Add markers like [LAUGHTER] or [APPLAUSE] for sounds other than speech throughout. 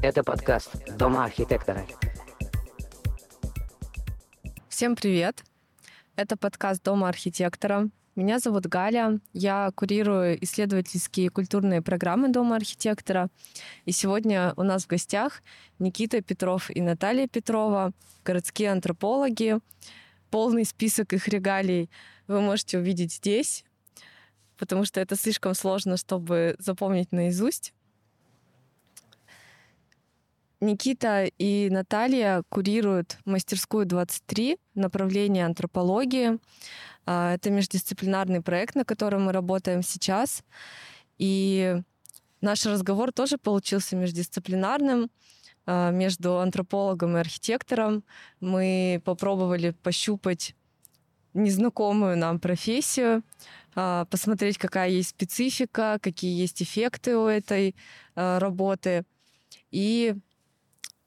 Это подкаст «Дома архитектора». Всем привет! Это подкаст «Дома архитектора». Меня зовут Галя, я курирую исследовательские культурные программы Дома архитектора. И сегодня у нас в гостях Никита Петров и Наталья Петрова, городские антропологи. Полный список их регалий вы можете увидеть здесь, потому что это слишком сложно, чтобы запомнить наизусть. Никита и Наталья курируют мастерскую 23, направление антропологии. А, это междисциплинарный проект, на котором мы работаем сейчас. И наш разговор тоже получился междисциплинарным а, между антропологом и архитектором. Мы попробовали пощупать незнакомую нам профессию, а, посмотреть, какая есть специфика, какие есть эффекты у этой работы. И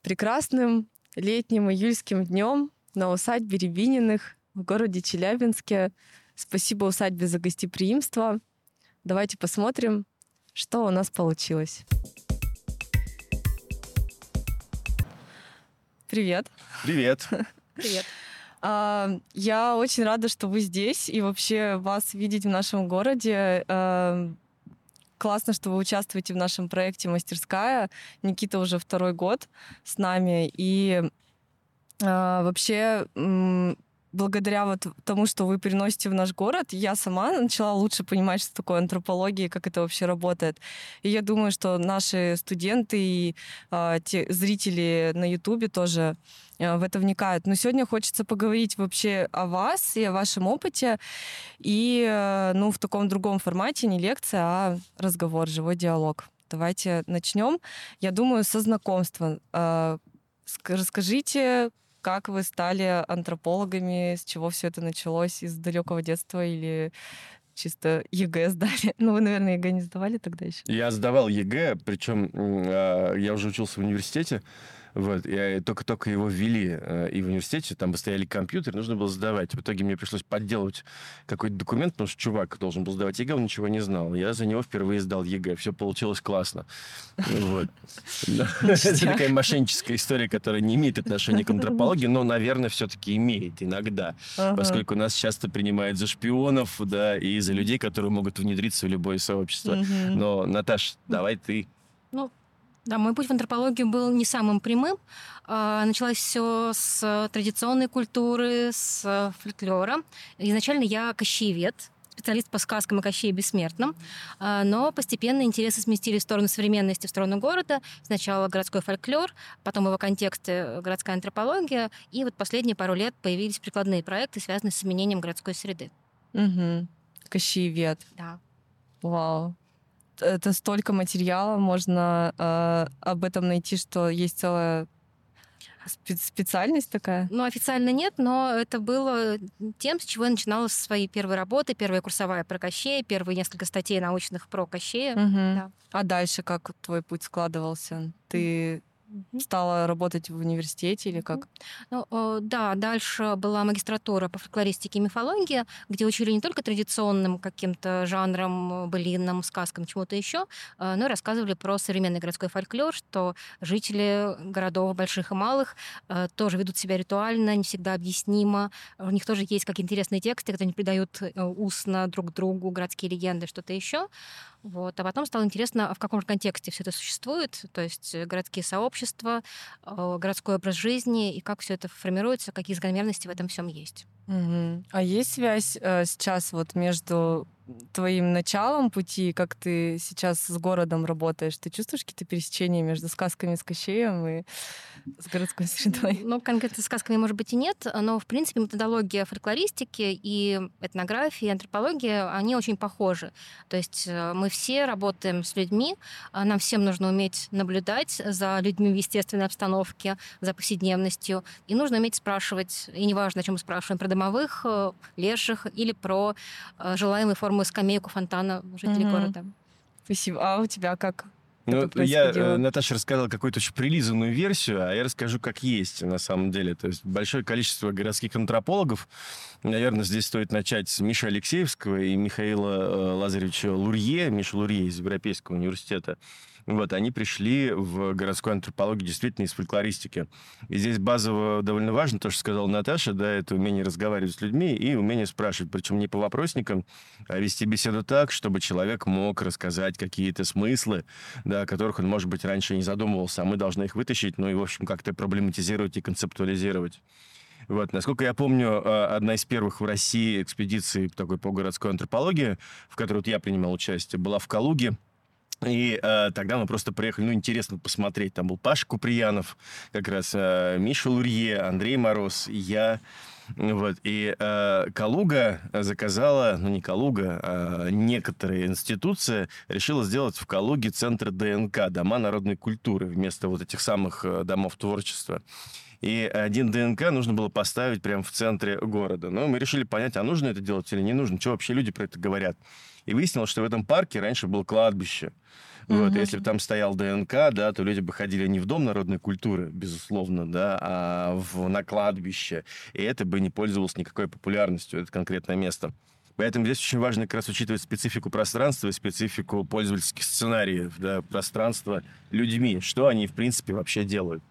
прекрасным летним июльским днем на усадьбе Рябининых в городе Челябинске. Спасибо усадьбе за гостеприимство. Давайте посмотрим, что у нас получилось. Привет. Привет. [LAUGHS] Привет. А, я очень рада, что вы здесь и вообще вас видеть в нашем городе. Классно, что вы участвуете в нашем проекте «Мастерская». Никита уже второй год с нами. И э, вообще благодаря вот тому, что вы приносите в наш город, я сама начала лучше понимать, что такое антропология, как это вообще работает. И я думаю, что наши студенты и э, те зрители на Ютубе тоже э, в это вникают. Но сегодня хочется поговорить вообще о вас и о вашем опыте. И, э, ну, в таком другом формате, не лекция, а разговор, живой диалог. Давайте начнем. Я думаю, со знакомства. Э, расскажите, как вы стали антропологами? С чего все это началось? Из далекого детства или чисто ЕГЭ сдали. [LAUGHS] Ну, вы, наверное, ЕГЭ не сдавали тогда еще? Я сдавал ЕГЭ, причем а, я уже учился в университете. Вот, и только-только его ввели э, и в университете, там бы стояли компьютеры, нужно было сдавать. В итоге мне пришлось подделывать какой-то документ, потому что чувак должен был сдавать ЕГЭ, он ничего не знал. Я за него впервые сдал ЕГЭ. Все получилось классно. Вот. Это такая мошенническая история, которая не имеет отношения к антропологии, но, наверное, все-таки имеет иногда. Поскольку нас часто принимают за шпионов, да, и за людей, которые могут внедриться в любое сообщество. Но, Наташ, давай ты. Ну, да, мой путь в антропологию был не самым прямым. А, началось все с традиционной культуры, с фольклора. Изначально я кощеевед, специалист по сказкам и Кощее Бессмертном. А, но постепенно интересы сместились в сторону современности, в сторону города. Сначала городской фольклор, потом его контексты городская антропология. И вот последние пару лет появились прикладные проекты, связанные с изменением городской среды. Угу. Кощеевед. Да. Вау это столько материала, можно э, об этом найти, что есть целая специальность такая? Ну, официально нет, но это было тем, с чего я начинала свои первые работы. Первая курсовая про Кощея, первые несколько статей научных про Кощея. Угу. Да. А дальше как твой путь складывался? Ты стала работать в университете или как? Ну, да, дальше была магистратура по фольклористике и мифологии, где учили не только традиционным каким-то жанрам, былинам, сказкам, чему-то еще, э, но и рассказывали про современный городской фольклор, что жители городов больших и малых э, тоже ведут себя ритуально, не всегда объяснимо. У них тоже есть какие-то интересные тексты, которые они придают э, устно друг другу, городские легенды, что-то еще. Вот. А потом стало интересно, а в каком контексте все это существует, то есть городские сообщества, городской образ жизни, и как все это формируется, какие закономерности в этом всем есть. Угу. А есть связь э, сейчас вот между твоим началом пути, как ты сейчас с городом работаешь? Ты чувствуешь какие-то пересечения между сказками с Кощеем и с городской средой? Ну, конкретно с сказками, может быть, и нет, но, в принципе, методология фольклористики и этнографии, и антропология, они очень похожи. То есть э, мы все работаем с людьми, а нам всем нужно уметь наблюдать за людьми в естественной обстановке, за повседневностью, и нужно уметь спрашивать, и неважно, о чем мы спрашиваем, про домовых, э, леших или про э, желаемые формы скамейку фонтана жителей mm-hmm. города. Спасибо. А у тебя как? Ну, я, э, Наташа рассказала какую-то очень прилизанную версию, а я расскажу, как есть на самом деле. То есть большое количество городских антропологов, наверное, здесь стоит начать с Миши Алексеевского и Михаила Лазаревича Лурье, Миша Лурье из Европейского университета. Вот, они пришли в городскую антропологию действительно из фольклористики. И здесь базово довольно важно то, что сказала Наташа, да, это умение разговаривать с людьми и умение спрашивать, причем не по вопросникам, а вести беседу так, чтобы человек мог рассказать какие-то смыслы, да, о которых он, может быть, раньше не задумывался, а мы должны их вытащить, ну и, в общем, как-то проблематизировать и концептуализировать. Вот. Насколько я помню, э, одна из первых в России экспедиций такой по городской антропологии, в которой вот я принимал участие, была в Калуге. И э, тогда мы просто приехали, ну, интересно посмотреть. Там был Паша Куприянов, как раз э, Миша Лурье, Андрей Мороз, я. Вот. И э, Калуга заказала, ну не Калуга, а некоторые институции решила сделать в Калуге центр ДНК, дома народной культуры, вместо вот этих самых э, домов творчества. И один ДНК нужно было поставить прямо в центре города. Но мы решили понять, а нужно это делать или не нужно, что вообще люди про это говорят. И выяснилось, что в этом парке раньше было кладбище. Вот, если бы там стоял ДНК, да, то люди бы ходили не в Дом народной культуры, безусловно, да, а в, на кладбище. И это бы не пользовалось никакой популярностью, это конкретное место. Поэтому здесь очень важно как раз учитывать специфику пространства и специфику пользовательских сценариев, да, пространства людьми, что они, в принципе, вообще делают.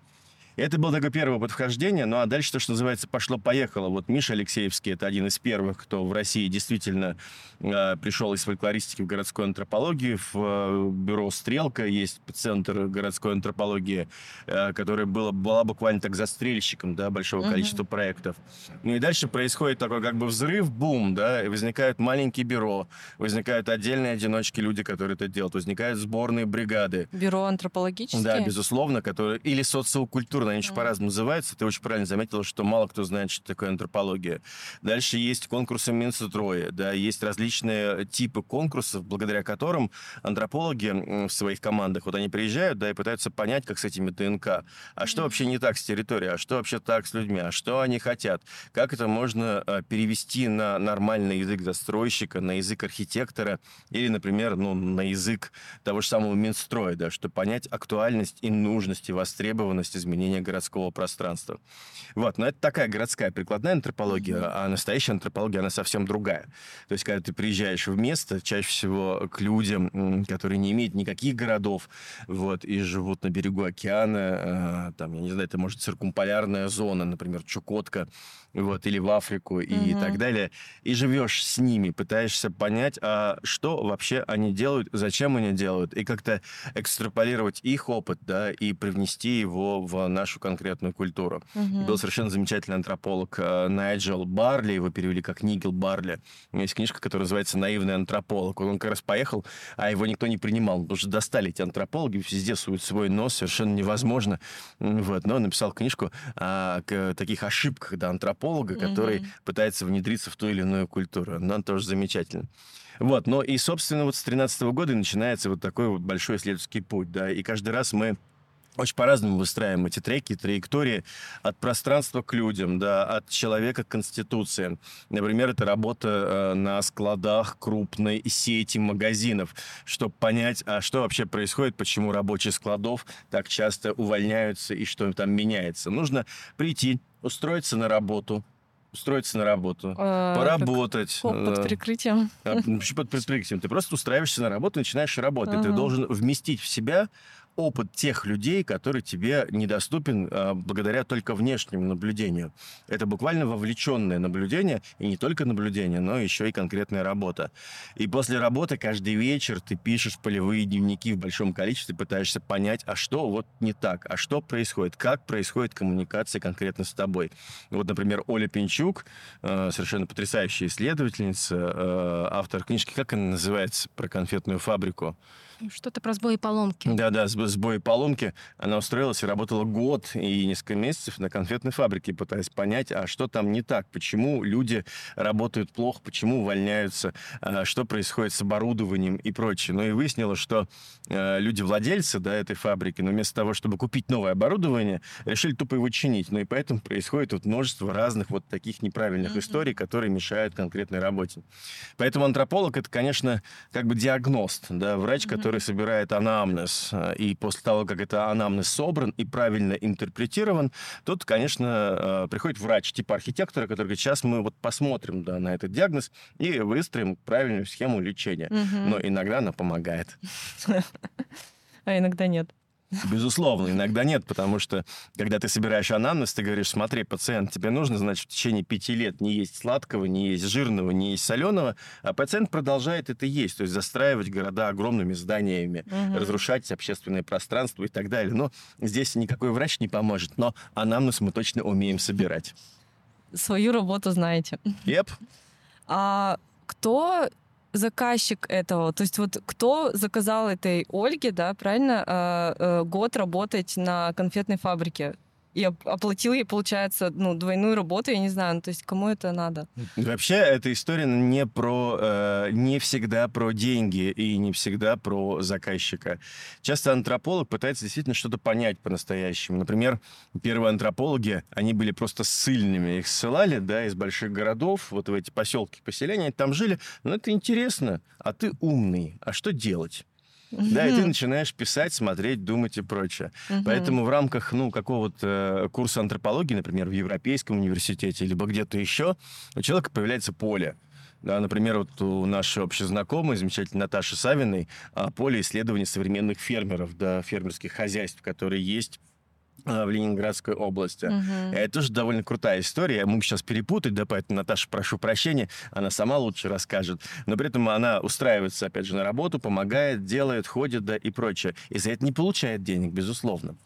Это был такой первый опыт вхождения, ну а дальше то, что называется, пошло-поехало. Вот Миша Алексеевский, это один из первых, кто в России действительно э, пришел из фольклористики в городскую антропологию. В э, бюро «Стрелка» есть центр городской антропологии, э, которая была, была буквально так застрельщиком да, большого uh-huh. количества проектов. Ну и дальше происходит такой как бы взрыв, бум, да, и возникают маленькие бюро, возникают отдельные одиночки люди, которые это делают, возникают сборные бригады. Бюро антропологические? Да, безусловно, которые... Или социокультурные они еще по-разному называются. Ты очень правильно заметила, что мало кто знает, что такое антропология. Дальше есть конкурсы Минстроя, да, есть различные типы конкурсов, благодаря которым антропологи в своих командах, вот они приезжают, да, и пытаются понять, как с этими ДНК. А что вообще не так с территорией? А что вообще так с людьми? А что они хотят? Как это можно а, перевести на нормальный язык застройщика, на язык архитектора или, например, ну, на язык того же самого Минстроя, да, чтобы понять актуальность и нужность и востребованность изменения городского пространства. Вот, но это такая городская прикладная антропология, а настоящая антропология, она совсем другая. То есть, когда ты приезжаешь в место, чаще всего к людям, которые не имеют никаких городов, вот, и живут на берегу океана, э, там, я не знаю, это может циркумполярная зона, например, Чукотка, вот, или в Африку и mm-hmm. так далее, и живешь с ними, пытаешься понять, а что вообще они делают, зачем они делают, и как-то экстраполировать их опыт, да, и привнести его в нашу конкретную культуру. Mm-hmm. Был совершенно замечательный антрополог э, Найджел Барли, его перевели как Нигел Барли. Есть книжка, которая называется «Наивный антрополог». Он как раз поехал, а его никто не принимал, потому что достали эти антропологи, везде суют свой нос, совершенно невозможно. Вот. Но он написал книжку о таких ошибках да, антрополога, который mm-hmm. пытается внедриться в ту или иную культуру. Но он тоже замечательно. Вот, но и, собственно, вот с 13 года начинается вот такой вот большой исследовательский путь, да, и каждый раз мы очень по-разному выстраиваем эти треки, траектории от пространства к людям, да, от человека к конституции. Например, это работа э, на складах крупной сети магазинов, чтобы понять, а что вообще происходит, почему рабочие складов так часто увольняются и что там меняется. Нужно прийти, устроиться на работу, устроиться на работу, а, поработать. Как, под прикрытием. А, под прикрытием. Ты просто устраиваешься на работу, начинаешь работать. Ага. Ты должен вместить в себя опыт тех людей, который тебе недоступен а, благодаря только внешнему наблюдению. Это буквально вовлеченное наблюдение, и не только наблюдение, но еще и конкретная работа. И после работы каждый вечер ты пишешь полевые дневники в большом количестве, пытаешься понять, а что вот не так, а что происходит, как происходит коммуникация конкретно с тобой. Вот, например, Оля Пинчук, а, совершенно потрясающая исследовательница, а, автор книжки, как она называется, про конфетную фабрику? Что-то про сбои и поломки. Да-да, сбои и поломки. Она устроилась и работала год и несколько месяцев на конфетной фабрике, пытаясь понять, а что там не так, почему люди работают плохо, почему увольняются, а, что происходит с оборудованием и прочее. Ну и выяснила, что э, люди-владельцы да, этой фабрики, но вместо того, чтобы купить новое оборудование, решили тупо его чинить. Ну и поэтому происходит вот множество разных вот таких неправильных mm-hmm. историй, которые мешают конкретной работе. Поэтому антрополог это, конечно, как бы диагност, да, врач, mm-hmm. который который собирает анамнез, э, и после того, как это анамнез собран и правильно интерпретирован, тут, конечно, э, приходит врач типа архитектора, который говорит, сейчас мы вот посмотрим да, на этот диагноз и выстроим правильную схему лечения. Угу. Но иногда она помогает. [LAUGHS] А иногда нет. Безусловно, иногда нет, потому что, когда ты собираешь анамнез, ты говоришь, смотри, пациент, тебе нужно, значит, в течение пяти лет не есть сладкого, не есть жирного, не есть соленого, а пациент продолжает это есть, то есть застраивать города огромными зданиями, Мгм. разрушать общественное пространство и так далее. Но здесь никакой врач не поможет, но анамнез мы точно умеем собирать. Свою работу знаете. Еп. А кто заказчик этого? То есть вот кто заказал этой Ольге, да, правильно, э, э, год работать на конфетной фабрике? И оп- оплатил ей, получается, ну, двойную работу, я не знаю, ну, то есть кому это надо? Вообще, эта история не про, э, не всегда про деньги и не всегда про заказчика. Часто антрополог пытается действительно что-то понять по-настоящему. Например, первые антропологи, они были просто ссыльными. Их ссылали, да, из больших городов, вот в эти поселки, поселения, там жили. Но это интересно. А ты умный. А что делать? Да, и ты начинаешь писать, смотреть, думать и прочее. Поэтому в рамках, ну, какого-то э, курса антропологии, например, в Европейском университете, либо где-то еще, у человека появляется поле. Да, например, вот у нашей общей знакомой, замечательной Наташи Савиной, а, поле исследований современных фермеров, да, фермерских хозяйств, которые есть в Ленинградской области. И Это тоже довольно крутая история. Я могу сейчас перепутать, да, поэтому, Наташа, прошу прощения, она сама лучше расскажет. Но при этом она устраивается, опять же, на работу, помогает, делает, ходит, да, и прочее. И за это не получает денег, безусловно.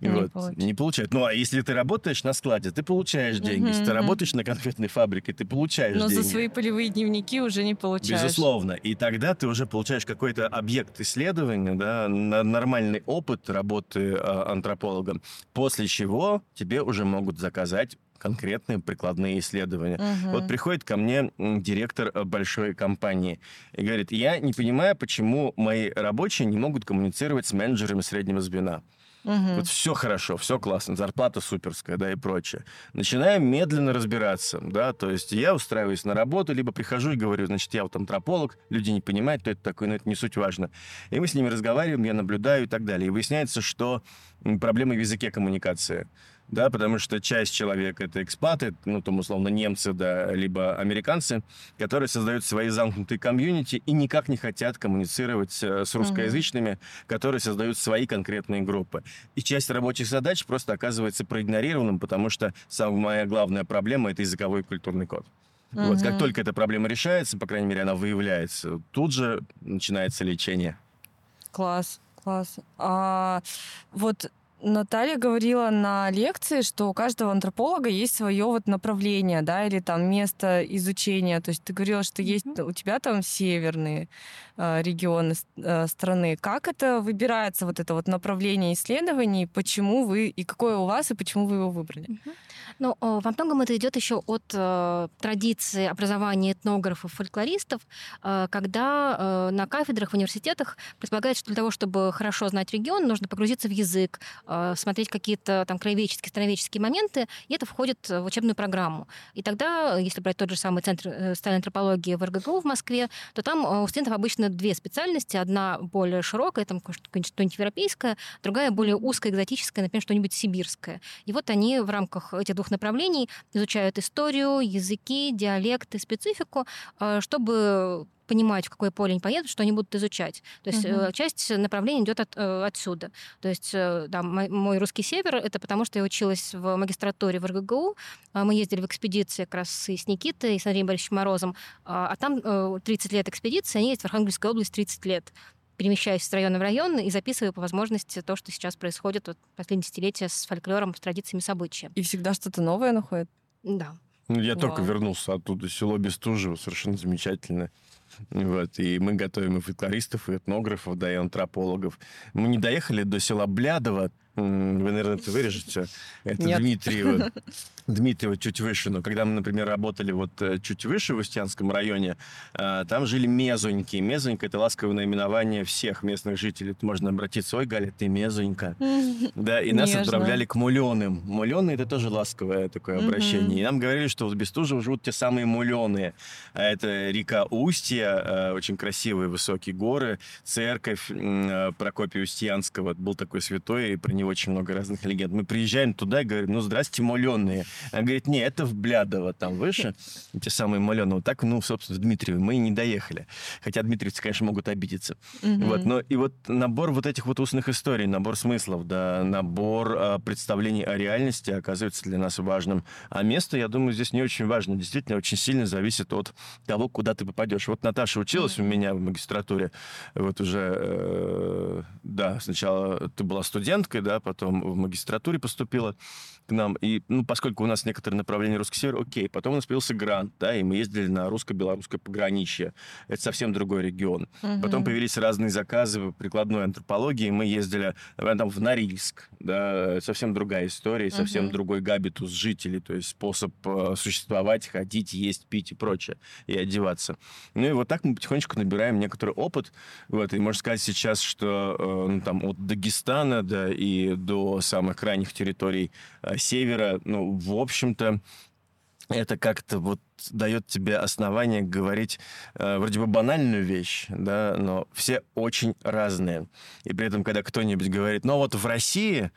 Не вот, не получает. Ну, а если ты работаешь на складе, ты получаешь деньги. Если ты Мгм. работаешь на конфетной фабрике, ты получаешь Но деньги. за свои полевые дневники уже не получаешь. Безусловно. И тогда ты уже получаешь какой-то объект исследования, да, на- нормальный опыт работы а, антропологом, после чего тебе уже могут заказать конкретные прикладные исследования. Мгм. Вот приходит ко мне директор э, большой компании и говорит, я не понимаю, почему мои рабочие не могут коммуницировать с менеджерами среднего звена. Мгм. Вот все хорошо, все классно, зарплата суперская, да, и прочее. Начинаем медленно разбираться, да, то есть я устраиваюсь на работу, либо прихожу и говорю, значит, я вот антрополог, люди не понимают, кто это такой, но это не суть важно. И мы с ними разговариваем, я наблюдаю и так далее. И выясняется, что м, проблема в языке коммуникации. Да, потому что часть человек это экспаты, ну, там, условно, немцы, да, либо американцы, которые создают свои замкнутые комьюнити и никак не хотят коммуницировать э, с русскоязычными, которые создают свои конкретные группы. И часть рабочих задач просто оказывается проигнорированным, потому что самая главная проблема — это языковой и культурный код. Вот как только эта проблема решается, по крайней мере, она выявляется, тут же начинается лечение. Класс, класс. А, вот Наталья говорила на лекции, что у каждого антрополога есть свое вот направление, да, или там место изучения. То есть ты говорила, что есть у тебя там северные э, регионы э, страны. Как это выбирается, вот это вот направление исследований? Почему вы, и какое у вас, и почему вы его выбрали? Мгм. Ну, э, во многом это идет еще от э, традиции образования этнографов, фольклористов, э, когда э, на кафедрах в университетах предполагается, что для того, чтобы хорошо знать регион, нужно погрузиться в язык, смотреть какие-то там краеведческие, страноведческие моменты, и это входит в учебную программу. И тогда, э, если брать тот же самый центр э, социальной антропологии в РГГУ в Москве, то там э, у студентов обычно две специальности. Одна более широкая, там что-нибудь европейское, другая более узкая, экзотическая, например, что-нибудь сибирское. И вот они в рамках этих двух направлений изучают историю, языки, диалекты, специфику, э, чтобы понимать, в какое поле они поедут, что они будут изучать. То есть э, часть направлений идет от, э, отсюда. То есть э, да, мой, мой русский север это потому, что я училась в магистратуре в РГГУ. А Мы ездили в экспедиции как раз и с Никитой, и с Андреем Борисовичем Морозом. А а там э, 30 лет экспедиции, они есть в Архангельской области 30 лет перемещаюсь с района в район и записываю по возможности то, что сейчас происходит вот последние десятилетия с фольклором, с традициями, события. И всегда что-то новое находит? Да. Ну, Я только Вау. вернулся оттуда, село Бестужево, совершенно замечательно. Вот, и мы готовим и фольклористов, и этнографов, да, и антропологов. Мы не доехали до села Блядово, вы, наверное, это вырежете. Это Нет. Дмитриево. [LAUGHS] Дмитриево чуть выше. Но когда мы, например, работали вот э, чуть выше в Устьянском районе, э, там жили мезоньки. Мезонька — это ласковое наименование всех местных жителей. Тут можно обратиться, ой, Галя, ты мезонька. [LAUGHS] Да, и нас Нежно. отправляли к муленым. Мулены это тоже ласковое такое обращение. И нам говорили, что в Бестужево живут те самые мулены. А это река Устья, э, очень красивые высокие горы, церковь Прокопия Устьянского. Был такой святой, и про него очень много разных легенд. Мы приезжаем туда и говорим, ну, здрасте, моленные. Она говорит, не, это в Блядово, там выше, те самые моленые. Вот так, ну, собственно, в Дмитриево мы и не доехали. Хотя дмитриевцы, конечно, могут обидеться. Вот, но и вот набор вот этих вот устных историй, набор смыслов, да, набор э, представлений о реальности оказывается для нас важным. А место, я думаю, здесь не очень важно. Действительно, очень сильно зависит от того, куда ты попадешь. Вот Наташа училась у меня в магистратуре, вот уже, э, да, сначала ты была студенткой, да, потом в магистратуре поступила к нам. И, ну, поскольку у нас некоторые направления русский север, окей. Потом у нас появился грант, да, и мы ездили на русско-белорусское пограничье. Это совсем другой регион. Мгм. Потом появились разные заказы в прикладной антропологии. Мы ездили, например, там, в Норильск, да, совсем другая история, совсем Мгм. другой габитус жителей, то есть способ э, существовать, ходить, есть, пить и прочее, и одеваться. Ну и вот так мы потихонечку набираем некоторый опыт. Вот, и можно сказать сейчас, что э, ну, там от Дагестана, да, и до самых крайних территорий э, севера, ну, в общем-то, это как-то вот дает тебе основание говорить э, вроде бы банальную вещь, да, но все очень разные. И при этом, когда кто-нибудь говорит, ну вот в России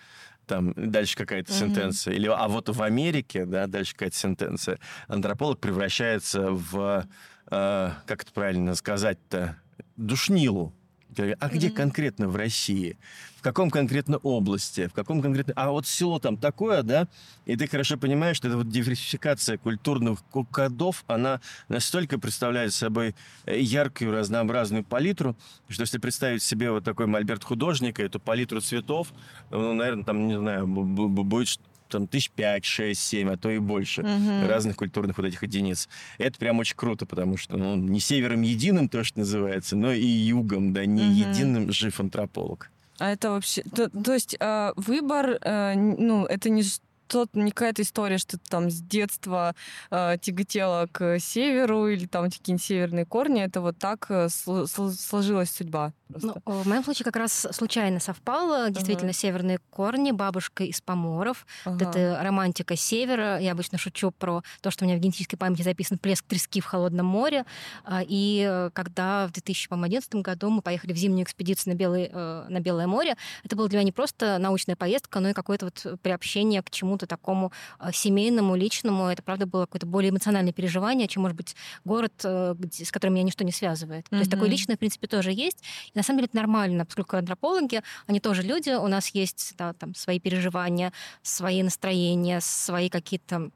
там дальше какая-то Мгм. сентенция, или а вот в Америке, да, дальше какая-то сентенция, антрополог превращается в, э, как это правильно сказать-то, душнилу. Говорю, А где конкретно в России? В каком конкретно области? В каком конкретно... А вот село там такое, да? И ты хорошо понимаешь, что эта вот диверсификация культурных ко- кодов, она настолько представляет собой э, яркую разнообразную палитру, что если представить себе вот такой мольберт художника, эту палитру цветов, ну, наверное, там, не знаю, бу- бу- бу- будет там тысяч пять, шесть, семь, а то и больше Мгм. разных культурных вот этих единиц. Это прям очень круто, потому что ну, не севером единым то, что называется, но и югом, да, не Мгм. единым жив антрополог. А это вообще... То, то есть э, выбор, э, ну, это не тот, не какая-то история, что ты там с детства э, тяготела к северу или там какие-нибудь северные корни. Это вот так э, сло- сложилась судьба. Ну, в моем случае как раз случайно совпало. Действительно, северные корни, бабушка из Поморов. Вот Ага. Это романтика севера. Я обычно шучу про то, что у меня в генетической памяти записан плеск трески в холодном море. А, И э, когда в 2011 году мы поехали в зимнюю экспедицию на, Белый, э, на Белое море, это было для меня не просто научная поездка, но и какое-то вот приобщение к чему-то такому э, семейному, личному. Это, правда, было какое-то более эмоциональное переживание, чем, может быть, город, э, с которым меня ничто не связывает. То есть такое личное, в принципе, тоже есть. И на самом деле это нормально, поскольку антропологи, они тоже люди, у нас есть да, там, свои переживания, свои настроения, свои какие-то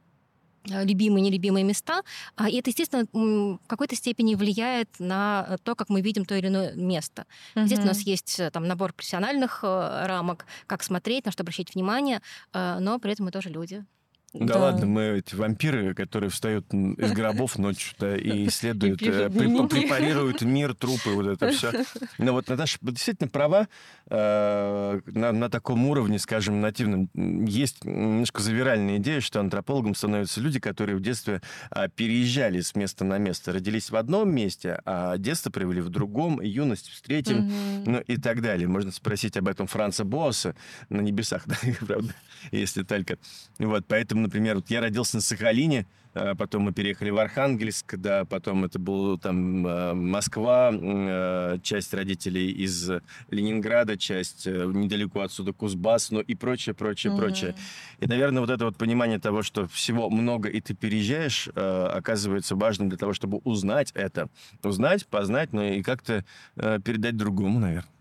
любимые, нелюбимые места. А, И это, естественно, в какой-то степени влияет на э, то, как мы видим то или иное место. Здесь у нас есть э, там набор профессиональных э, рамок, как смотреть, на что обращать внимание, э, но при этом мы тоже люди. Да, ладно, мы эти вампиры, которые встают из гробов [LAUGHS] ночью да, и исследуют, э, при- дневники. препарируют мир, трупы, вот это все. [LAUGHS] Но вот Наташа действительно права э, на, на таком уровне, скажем, нативном. Есть немножко завиральная идея, что антропологом становятся люди, которые в детстве а, переезжали с места на место, родились в одном месте, а детство провели в другом, и юность в третьем, ну и так далее. Можно спросить об этом Франца Босса на небесах, [LAUGHS] да, правда, если только. Вот, поэтому, например, вот я родился на Сахалине, а потом мы переехали в Архангельск, да, потом это был там э, Москва, э, часть родителей из Ленинграда, часть э, недалеко отсюда Кузбасс, ну и прочее, прочее, прочее. И, наверное, вот это вот понимание того, что всего много, и ты переезжаешь, э, оказывается важным для того, чтобы узнать это. Узнать, познать, ну и как-то э, передать другому, наверное.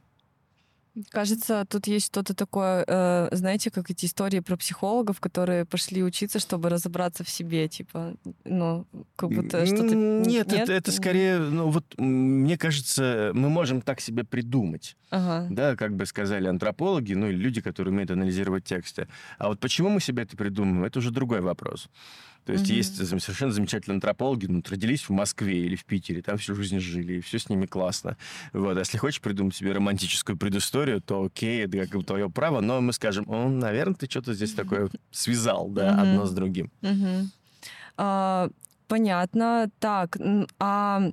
Кажется, тут есть что-то такое, э, знаете, как эти истории про психологов, которые пошли учиться, чтобы разобраться в себе, типа, ну, как будто что-то... Нет, нет? Это, это скорее, ну вот, мне кажется, мы можем так себе придумать. Ага. Да, как бы сказали антропологи, ну или люди, которые умеют анализировать тексты. А вот почему мы себе это придумываем, это уже другой вопрос. То есть Мгм. есть совершенно замечательные антропологи, ну, родились в Москве или в Питере, там всю жизнь жили, и все с ними классно. Вот. А если хочешь придумать себе романтическую предысторию, то окей, это как бы твое право, но мы скажем, о, наверное, ты что-то здесь такое связал, да, Мгм. одно с другим. Мгм. А, понятно. Так, а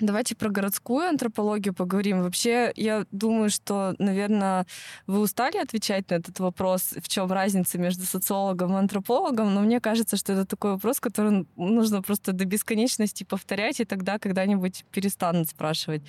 давайте про городскую антропологию поговорим. Вообще, я думаю, что, наверное, вы устали отвечать на этот вопрос, в чем разница между социологом и антропологом, но мне кажется, что это такой вопрос, который нужно просто до бесконечности повторять, и тогда когда-нибудь перестанут спрашивать.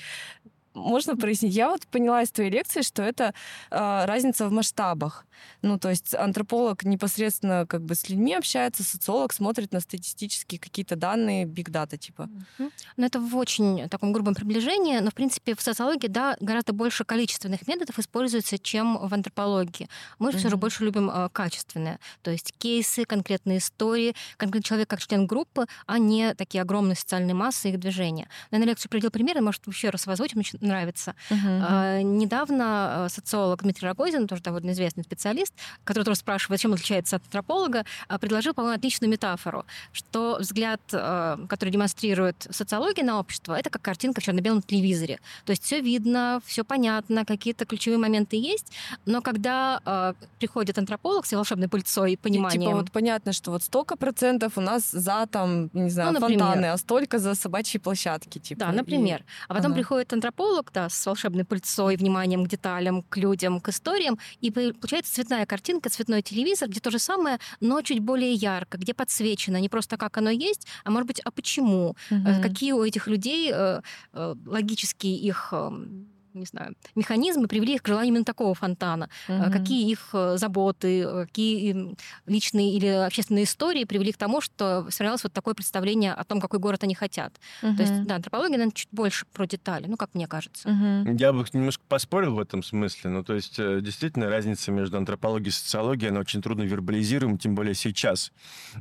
Можно прояснить? Я вот поняла из твоей лекции, что это э, разница в масштабах. Ну, то есть антрополог непосредственно как бы с людьми общается, социолог смотрит на статистические какие-то данные, биг дата типа. Ну, это в очень таком грубом приближении, но, в принципе, в социологии, да, гораздо больше количественных методов используется, чем в антропологии. Мы же все же больше любим э, качественные, то есть кейсы, конкретные истории, конкретный человек как член группы, а не такие огромные социальные массы и их движения. Я на лекцию приводил примеры, может, еще раз его озвучим, очень нравится. Uh-huh. Э, недавно социолог Дмитрий Рогозин, тоже довольно известный специалист, который тоже спрашивает, чем отличается от антрополога, предложил, по-моему, отличную метафору, что взгляд, э, который демонстрирует социология на общество, это как картинка в черно-белом телевизоре. То есть все видно, все понятно, какие-то ключевые моменты есть, но когда э, приходит антрополог с волшебной пыльцой и пониманием... И, типа вот понятно, что вот столько процентов у нас за там, не знаю, ну, фонтаны, а столько за собачьи площадки. Типа, да, например. И... А потом ага. приходит антрополог, да, с волшебной пыльцой, вниманием к деталям, к людям, к историям, и получается цветная картинка, цветной телевизор, где то же самое, но чуть более ярко, где подсвечено не просто как оно есть, а может быть, а почему? Угу. Какие у этих людей э, э, логические их эм, не знаю, механизмы привели их к желанию именно такого фонтана. Угу. Какие их э, заботы, э, какие личные или общественные истории привели к тому, что сформировалось вот такое представление о том, какой город они хотят. Угу. То есть, да, антропология, наверное, чуть больше про детали, ну, как мне кажется. Угу. Я бы немножко поспорил в этом смысле. Ну, то есть, действительно, разница между антропологией и социологией, она очень трудно вербализируема, тем более сейчас,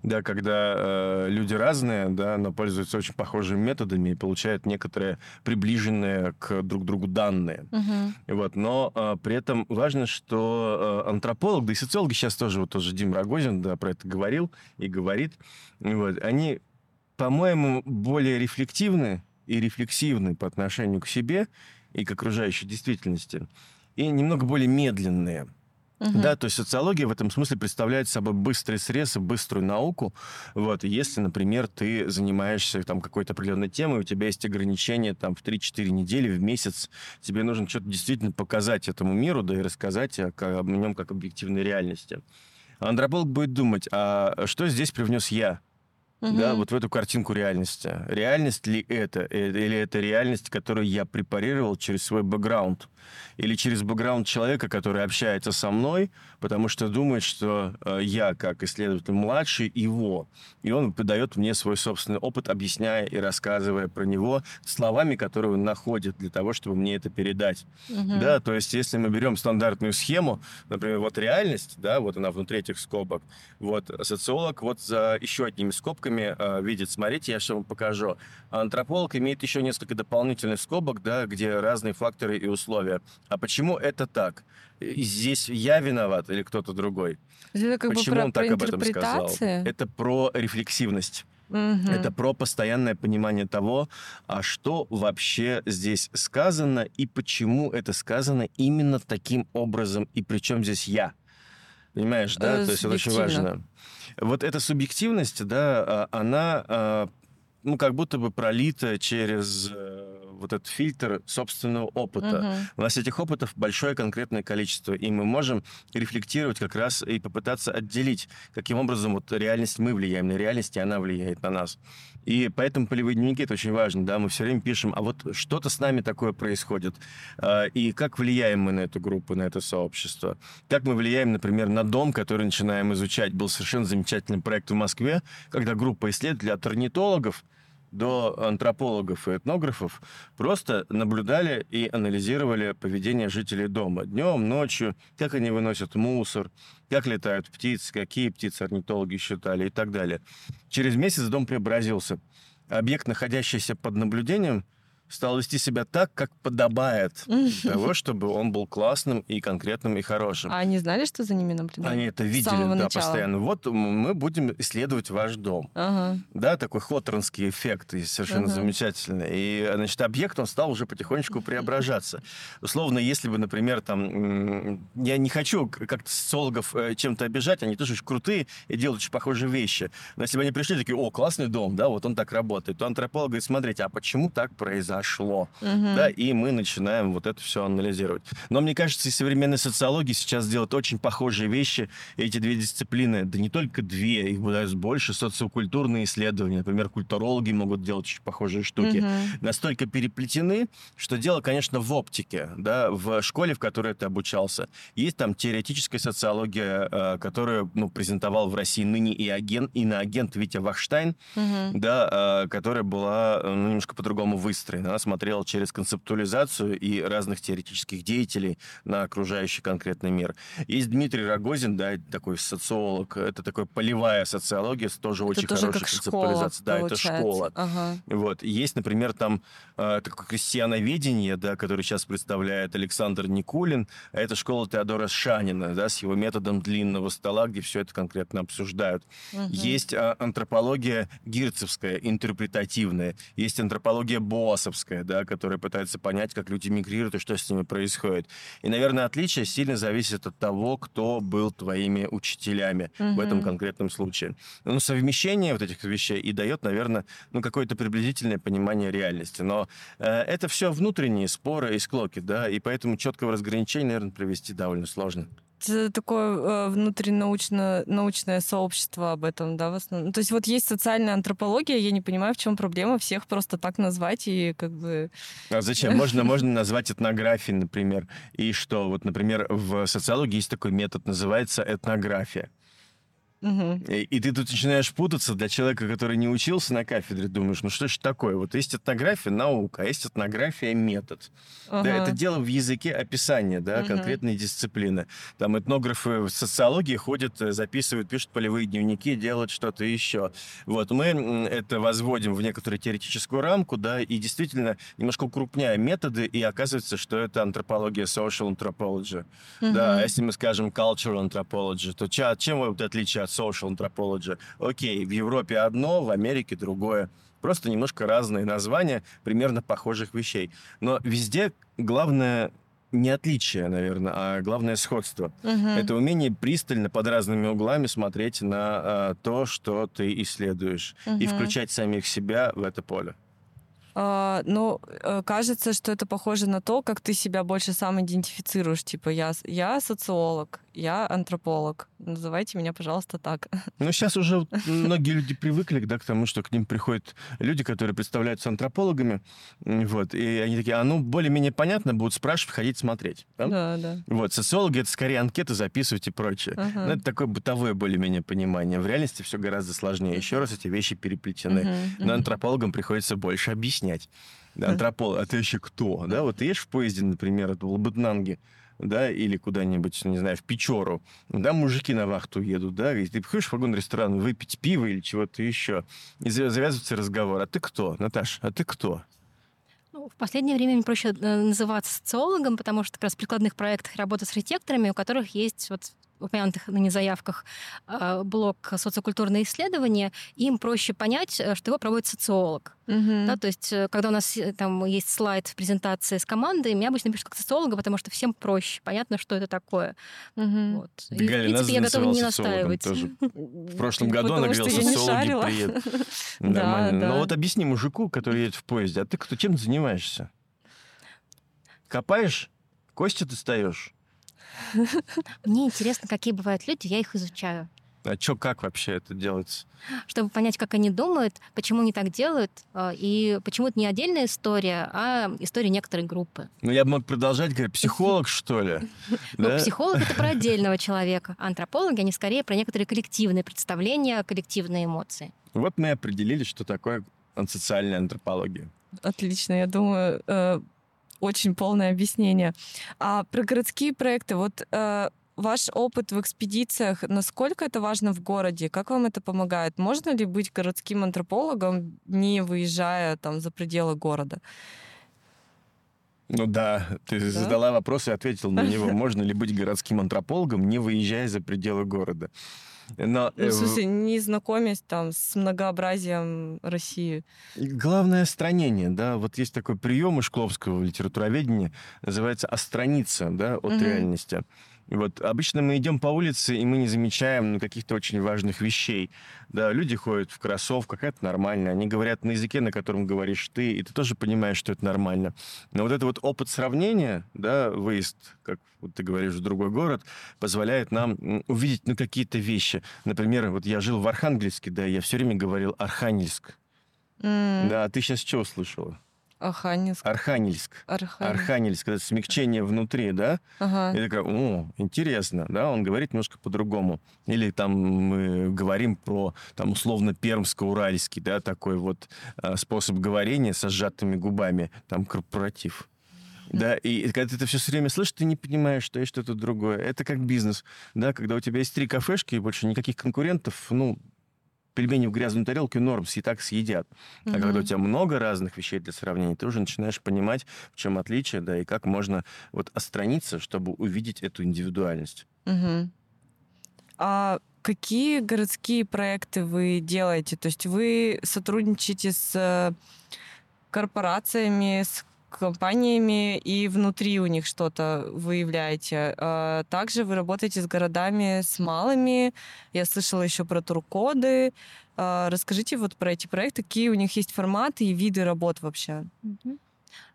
да, когда э, люди разные, да, но пользуются очень похожими методами и получают некоторые приближенные к друг другу данные данные. Угу. Вот, но а, при этом важно, что а, антрополог, да и социологи сейчас тоже, вот тоже Дим Рогозин да, про это говорил и говорит, вот, они, по-моему, более рефлективны и рефлексивны по отношению к себе и к окружающей действительности, и немного более медленные. Угу. Да, то есть социология в этом смысле представляет собой быстрый срез и быструю науку. Вот, если, например, ты занимаешься там какой-то определенной темой, у тебя есть ограничения там в 3-4 недели в месяц, тебе нужно что-то действительно показать этому миру, да и рассказать о, о нем как объективной реальности. Антрополог будет думать, а что здесь привнес я? Угу. да, вот в эту картинку реальности. Реальность ли это? Э, или это реальность, которую я препарировал через свой бэкграунд? Или через бэкграунд человека, который общается со мной, потому что думает, что э, я, как исследователь младший, его. И он подает мне свой собственный опыт, объясняя и рассказывая про него словами, которые он находит для того, чтобы мне это передать. Угу. Да, то есть если мы берем стандартную схему, например, вот реальность, да, вот она внутри этих скобок, вот социолог вот за еще одними скобками скобками э, видит. Смотрите, я сейчас вам покажу. Антрополог имеет еще несколько дополнительных скобок, да, где разные факторы и условия. А почему это так? Здесь я виноват или кто-то другой? Это как Почему бы про, он так об этом сказал? Это про рефлексивность. Угу. Это про постоянное понимание того, а что вообще здесь сказано и почему это сказано именно таким образом и причем здесь я. Понимаешь, да? То есть это очень важно. Вот эта субъективность, да, а, она а, ну, как будто бы пролита через э, вот этот фильтр собственного опыта. Угу. У нас этих опытов большое конкретное количество, и мы можем рефлектировать как раз и попытаться отделить, каким образом вот реальность мы влияем на реальность, и она влияет на нас. И поэтому полевые дневники это очень важно, да, мы все время пишем, а вот что-то с нами такое происходит, а, и как влияем мы на эту группу, на это сообщество, как мы влияем, например, на дом, который начинаем изучать. Был совершенно замечательный проект в Москве, когда группа исследователей от орнитологов до антропологов и этнографов просто наблюдали и анализировали поведение жителей дома. Днем, ночью, как они выносят мусор, как летают птицы, какие птицы орнитологи считали и так далее. Через месяц дом преобразился. Объект, находящийся под наблюдением, стал вести себя так, как подобает того, чтобы он был классным и конкретным и хорошим. А они знали, что за ними наблюдают? Они это видели, да, начала. постоянно. Вот мы будем исследовать ваш дом. Ага. Да, такой хотронский эффект, и совершенно ага. замечательный. И, значит, объект, он стал уже потихонечку преображаться. Условно, если бы, например, там, я не хочу как-то социологов э, чем-то обижать, они тоже очень крутые и делают очень похожие вещи. Но если бы они пришли такие, о, классный дом, да, вот он так работает, то антрополог говорит, смотрите, а почему так произошло? Произошло. Мгм. Да, и мы начинаем вот это все анализировать. Но мне кажется, и современная социология сейчас делает очень похожие вещи. Эти две дисциплины, да не только две, их бывает больше, социокультурные исследования. Например, культурологи могут делать очень похожие штуки. Мгм. Настолько переплетены, что дело, конечно, в оптике. Да, в школе, в которой ты обучался, есть там теоретическая социология, э, которую ну, презентовал в России ныне и агент, иноагент Витя Вахштайн Мгм. да, э, которая была э, ну, немножко по-другому выстроена. Она смотрела через концептуализацию и разных теоретических деятелей на окружающий конкретный мир. Есть Дмитрий Рогозин, да, такой социолог. Это такая полевая социология тоже очень это тоже хорошей как школа. Да, это получается. школа. Ага. Вот. Есть, например, там э, такое крестьяноведение, да, которое сейчас представляет Александр Никулин. А это школа Теодора Шанина, да, с его методом длинного стола, где все это конкретно обсуждают. Мгм. Есть а, антропология гирцевская, интерпретативная. Есть антропология боасовская, да, которая пытается понять, как люди мигрируют и что с ними происходит. И, наверное, отличие сильно зависит от того, кто был твоими учителями в этом конкретном случае. Ну, совмещение вот этих вещей и дает, наверное, ну, какое-то приблизительное понимание реальности. Но э, это все внутренние споры и склоки, да, и поэтому четкого разграничения, наверное, провести довольно сложно. Такое э, внутринаучно научное сообщество об этом, да, в основном. То есть вот есть социальная антропология, я не понимаю, в чем проблема всех просто так назвать и как бы... А зачем? [LAUGHS] Можно, можно назвать этнографией, например. И что? Вот, например, в социологии есть такой метод, называется этнография. И, и ты тут начинаешь путаться для человека, который не учился на кафедре, думаешь, ну что ж такое? Вот есть этнография наука, а есть этнография метод. Да, Ага. это дело в языке описания, да, Мгм. конкретной дисциплины. Там этнографы в социологии ходят, э, записывают, пишут полевые дневники, делают что-то еще. Вот мы это возводим в некоторую теоретическую рамку, да, и действительно немножко укрупняем методы, и оказывается, что это антропология social anthropology. Да, а если мы скажем cultural anthropology, то чем вот отличие от social anthropology? Окей, в Европе одно, в Америке другое. Просто немножко разные названия примерно похожих вещей. Но везде главное не отличие, наверное, а главное сходство. Мгм. Это умение пристально под разными углами смотреть на а, то, что ты исследуешь, и Мгм. включать самих себя в это поле. А, ну, э, кажется, что это похоже на то, как ты себя больше сам идентифицируешь. Типа, я, я социолог, я антрополог. Называйте меня, пожалуйста, так. [LAUGHS] Ну, сейчас уже многие люди привыкли да, к тому, что к ним приходят люди, которые представляются антропологами, вот, и они такие, а ну, более-менее понятно, будут спрашивать, ходить смотреть. да? Да, да. Вот, социологи — это скорее анкеты записывать и прочее. Ага. Ну, это такое бытовое более-менее понимание. В реальности все гораздо сложнее. Еще раз, эти вещи переплетены. Мгм, Но антропологам приходится больше объяснять. Да, антрополог, а ты еще кто? Да, вот ты едешь в поезде, например, от Лабытнанги, да, или куда-нибудь, не знаю, в Печору, да, мужики на вахту едут, да, и ты приходишь в вагон-ресторан выпить пиво или чего-то еще, и за- завязывается разговор. А ты кто, Наташ? А ты кто? Ну, в последнее время мне проще э, называться социологом, потому что как раз в прикладных проектах работа с архитекторами, у которых есть вот упомянутых ныне заявках э, блок социокультурные исследования, им проще понять, э, что его проводит социолог. Мгм. Да, то есть, э, когда у нас э, там есть слайд в презентации с командой, меня обычно пишут как социолога, потому что всем проще, понятно, что это такое. Мгм. Вот. И, в Галя принципе, я готова не настаивать. тоже. [LAUGHS] В прошлом году Потому она говорила, социологи приедут. [LAUGHS] Да, Нормально. Но вот объясни мужику, который едет в поезде, а ты кто, чем ты занимаешься? Копаешь? Кости достаешь? Мне интересно, какие бывают люди, я их изучаю. А чё, как вообще это делается? чтобы понять, как они думают, почему они так делают, э, и почему это не отдельная история, а история некоторой группы. Ну, я бы мог продолжать говорить, психолог, [LAUGHS] что ли? Ну, психолог это про [LAUGHS] отдельного человека, а антропологи они скорее про некоторые коллективные представления, коллективные эмоции. Вот мы и определили, что такое социальная антропология. Отлично, я думаю, э, очень полное объяснение. А про городские проекты, вот э, ваш опыт в экспедициях, насколько это важно в городе? Как вам это помогает? Можно ли быть городским антропологом, не выезжая там за пределы города? Ну да, ты Да? задала вопрос и ответил на него. [LAUGHS] Можно ли быть городским антропологом, не выезжая за пределы города? Но, Ну, э, в смысле, не знакомясь там с многообразием России. Главное остранение, да, вот есть такой прием у Шкловского в литературоведении, называется остраниться, да, от Мгм. реальности. Вот обычно мы идем по улице, и мы не замечаем ну, каких-то очень важных вещей. Да, люди ходят в кроссовках, это нормально. Они говорят на языке, на котором говоришь ты, и ты тоже понимаешь, что это нормально. Но вот это вот опыт сравнения, да, выезд, как вот ты говоришь, в другой город, позволяет нам увидеть ну, какие-то вещи. Например, вот я жил в Архангельске, да, я все время говорил Архангельск. М, Да, а ты сейчас что услышала? Архангельск. Архангельск. Архангельск. Архангельск, это смягчение внутри, да? Ага. И такая, о, интересно, да, он говорит немножко по-другому. Или там мы говорим про, там, условно, пермско-уральский, да, такой вот а, способ говорения со сжатыми губами, там, корпоратив. Да, и когда ты это все время слышишь, ты не понимаешь, что есть что-то другое. Это как бизнес, да, когда у тебя есть три кафешки и больше никаких конкурентов, ну, пельмени в грязную тарелку норм, и так съедят. А когда у тебя много разных вещей для сравнения, ты уже начинаешь понимать, в чем отличие, да, и как можно вот отстраниться, чтобы увидеть эту индивидуальность. Мгм. А какие городские проекты вы делаете? То есть вы сотрудничаете с э, корпорациями, с компаниями, и внутри у них что-то выявляете. А Также вы работаете с городами, с малыми. Я слышала еще про туркоды. А Расскажите вот про эти проекты, какие у них есть форматы и виды работ вообще. Мгм.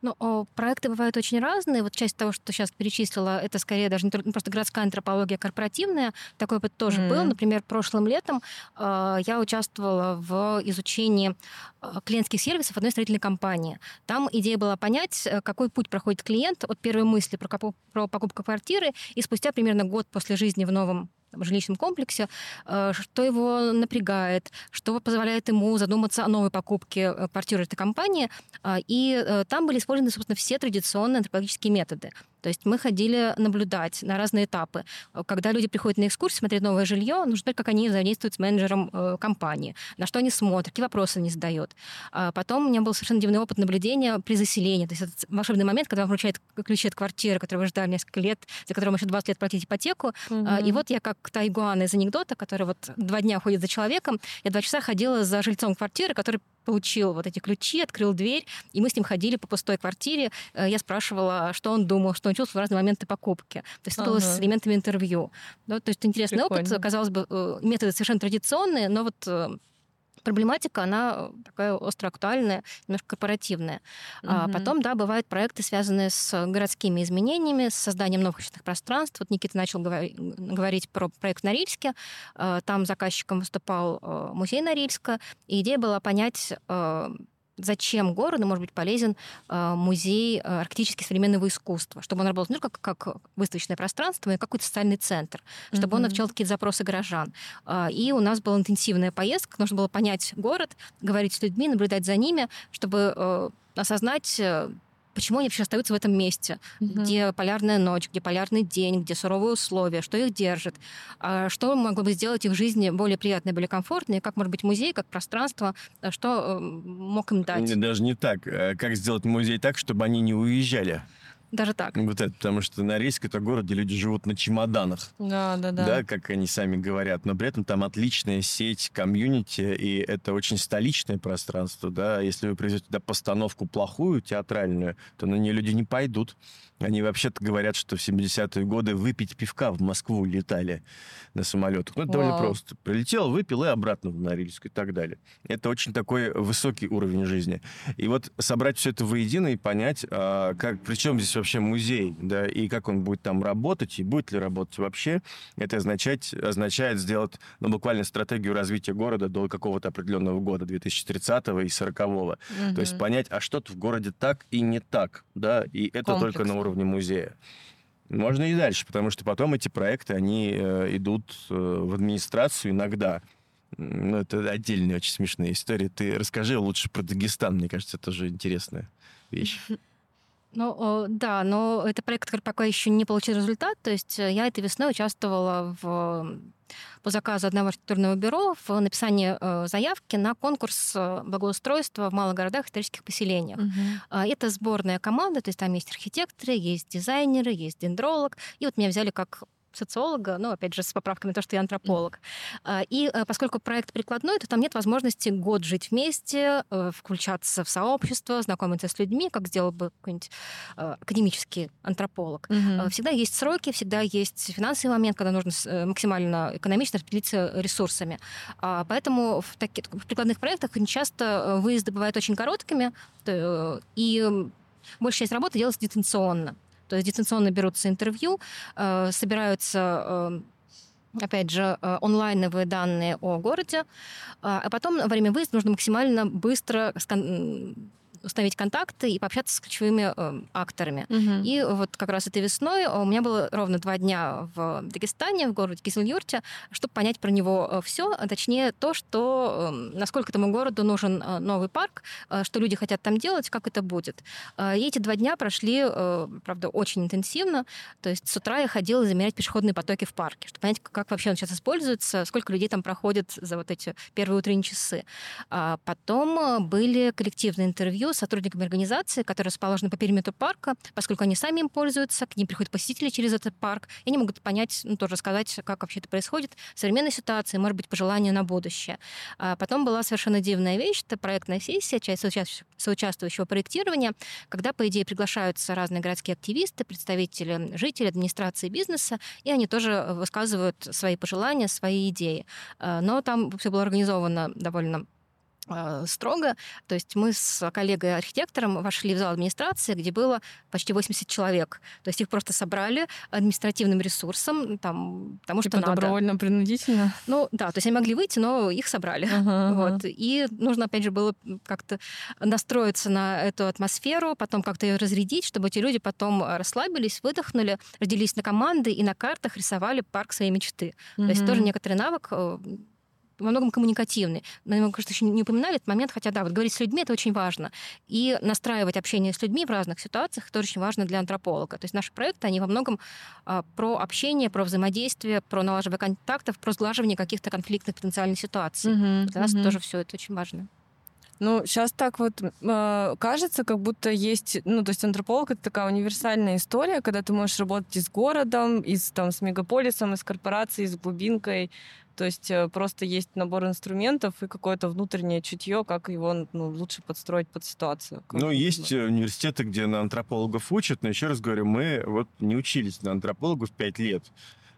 Ну, проекты бывают очень разные. Вот часть того, что сейчас перечислила, это скорее даже не просто городская антропология корпоративная. Такой опыт тоже был. Мгм. Например, прошлым летом э, я участвовала в изучении э, клиентских сервисов одной строительной компании. Там идея была понять, э, какой путь проходит клиент от первой мысли про, про покупку квартиры и спустя примерно год после жизни в новом жилищном комплексе, э, что его напрягает, что позволяет ему задуматься о новой покупке э, квартиры этой компании. А, И э, там были использованы, собственно, все традиционные антропологические методы. То есть мы ходили наблюдать на разные этапы. Э, Когда люди приходят на экскурсию смотреть новое жилье, нужно смотреть, как они взаимодействуют с менеджером э, компании, на что они смотрят, какие вопросы они задают. А Потом у меня был совершенно дивный опыт наблюдения при заселении. То есть это волшебный момент, когда вам вручают ключи от квартиры, которую вы ждали несколько лет, за которую еще 20 лет платить ипотеку. А, И вот я как та игуана из анекдота, которая вот два дня ходит за человеком, я два часа ходила за жильцом квартиры, который получил вот эти ключи, открыл дверь, и мы с ним ходили по пустой квартире. Э, Я спрашивала, что он думал, что он чувствовал в разные моменты покупки. То есть это было с Ага. элементами интервью. Да, то есть интересный опыт. Прикольно. Казалось бы, э, методы совершенно традиционные, но вот э, проблематика, она такая остро актуальная, немножко корпоративная. А Мгм. потом, да, бывают проекты, связанные с городскими изменениями, с созданием новых общественных пространств. Вот Никита начал говори- говорить про проект Норильске. Э, Там заказчиком выступал э, музей Норильска. И идея была понять, э, зачем городу может быть полезен э, музей э, арктически современного искусства, чтобы он работал не только как, как выставочное пространство, но и как какой-то социальный центр, чтобы он Мгм. отвечал какие-то запросы горожан. А, И у нас была интенсивная поездка, нужно было понять город, говорить с людьми, наблюдать за ними, чтобы э, осознать, э, почему они вообще остаются в этом месте, Мгм. где полярная ночь, где полярный день, где суровые условия, что их держит, а что могло бы сделать их жизни более приятной, более комфортной, как может быть музей, как пространство, э, что э, мог им дать. Даже не так. Э, Как сделать музей так, чтобы они не уезжали? Даже так. Вот это, потому что Норильск это город, где люди живут на чемоданах. Да, да, да. да. как они сами говорят, но при этом там отличная сеть комьюнити, и это очень столичное пространство, да, если вы привезете туда постановку плохую, театральную, то на нее люди не пойдут. Они вообще-то говорят, что в 70-е годы выпить пивка в Москву летали на самолетах. Ну, это довольно просто. Прилетел, выпил и обратно в Норильск и так далее. Это очень такой высокий уровень жизни. И вот собрать все это воедино и понять, а, как, причем здесь вообще музей, да, и как он будет там работать, и будет ли работать вообще, это означать, означает сделать, ну, буквально стратегию развития города до какого-то определенного года, 2030 и 40 То есть понять, а что-то в городе так и не так, да, и это только на Комплексно. Уровне музея. Можно и дальше, потому что потом эти проекты, они э, идут э, в администрацию иногда. Ну, это отдельная очень смешная история. Ты расскажи лучше про Дагестан, мне кажется, это тоже интересная вещь. Ну, да, но это проект, который пока еще не получил результат. То есть э, я этой весной участвовала в, по заказу одного архитектурного бюро в написании э, заявки на конкурс э, благоустройства в малых городах и исторических поселениях. А, Это сборная команда, то есть там есть архитекторы, есть дизайнеры, есть дендролог. И вот меня взяли как социолога, ну, опять же, с поправками то, что я антрополог. А, и э, поскольку проект прикладной, то там нет возможности год жить вместе, э, включаться в сообщество, знакомиться с людьми, как сделал бы какой-нибудь э, академический антрополог. Мгм. Всегда есть сроки, всегда есть финансовый момент, когда нужно максимально экономично распределиться ресурсами. А, Поэтому в, таких, в прикладных проектах часто выезды бывают очень короткими, и большая часть работы делается дистанционно. То есть дистанционно берутся интервью, э, собираются э, опять же, э, онлайновые данные о городе, а потом во время выезда нужно максимально быстро установить контакты и пообщаться с ключевыми э, акторами. Мгм. И вот как раз этой весной у меня было ровно два дня в Дагестане, в городе Кизилюрте, чтобы понять про него все, а точнее то, что э, насколько этому городу нужен э, новый парк, э, что люди хотят там делать, как это будет. Э, И эти два дня прошли, э, правда, очень интенсивно. То есть с утра я ходила замерять пешеходные потоки в парке, чтобы понять, как вообще он сейчас используется, сколько людей там проходит за вот эти первые утренние часы. А Потом э, были коллективные интервью с сотрудниками организации, которые расположены по периметру парка, поскольку они сами им пользуются, к ним приходят посетители через этот парк, и они могут понять, ну, тоже рассказать, как вообще это происходит, современной ситуации, может быть, пожелания на будущее. А потом была совершенно дивная вещь, это проектная сессия, часть соучаствующего, проектирования, когда, по идее, приглашаются разные городские активисты, представители жителей, администрации, бизнеса, и они тоже высказывают свои пожелания, свои идеи. А, Но там все было организовано довольно строго. То есть мы с коллегой-архитектором вошли в зал администрации, где было почти 80 человек. То есть их просто собрали административным ресурсом, там, потому что Типа надо. добровольно-принудительно. Ну да, то есть они могли выйти, но их собрали. Ага, ага. Вот. И нужно, опять же, было как-то настроиться на эту атмосферу, потом как-то ее разрядить, чтобы эти люди потом расслабились, выдохнули, разделились на команды и на картах рисовали парк своей мечты. То есть тоже некоторый навык э, во многом коммуникативный. Мы, кажется, еще не упоминали этот момент, хотя да, вот говорить с людьми это очень важно. И настраивать общение с людьми в разных ситуациях это очень важно для антрополога. То есть наши проекты, они во многом а, про общение, про взаимодействие, про налаживание контактов, про сглаживание каких-то конфликтных потенциальных ситуаций. Мгм, Для нас мгм. тоже все это очень важно. Ну, сейчас так вот э, кажется, как будто есть, ну, то есть антрополог это такая универсальная история, когда ты можешь работать и с городом, и с, там, с мегаполисом, и с корпорацией, и с глубинкой. То есть э, просто есть набор инструментов и какое-то внутреннее чутье, как его ну, лучше подстроить под ситуацию. Как Ну, есть бы. э, университеты, где на антропологов учат, но еще раз говорю, мы вот не учились на антропологов пять лет.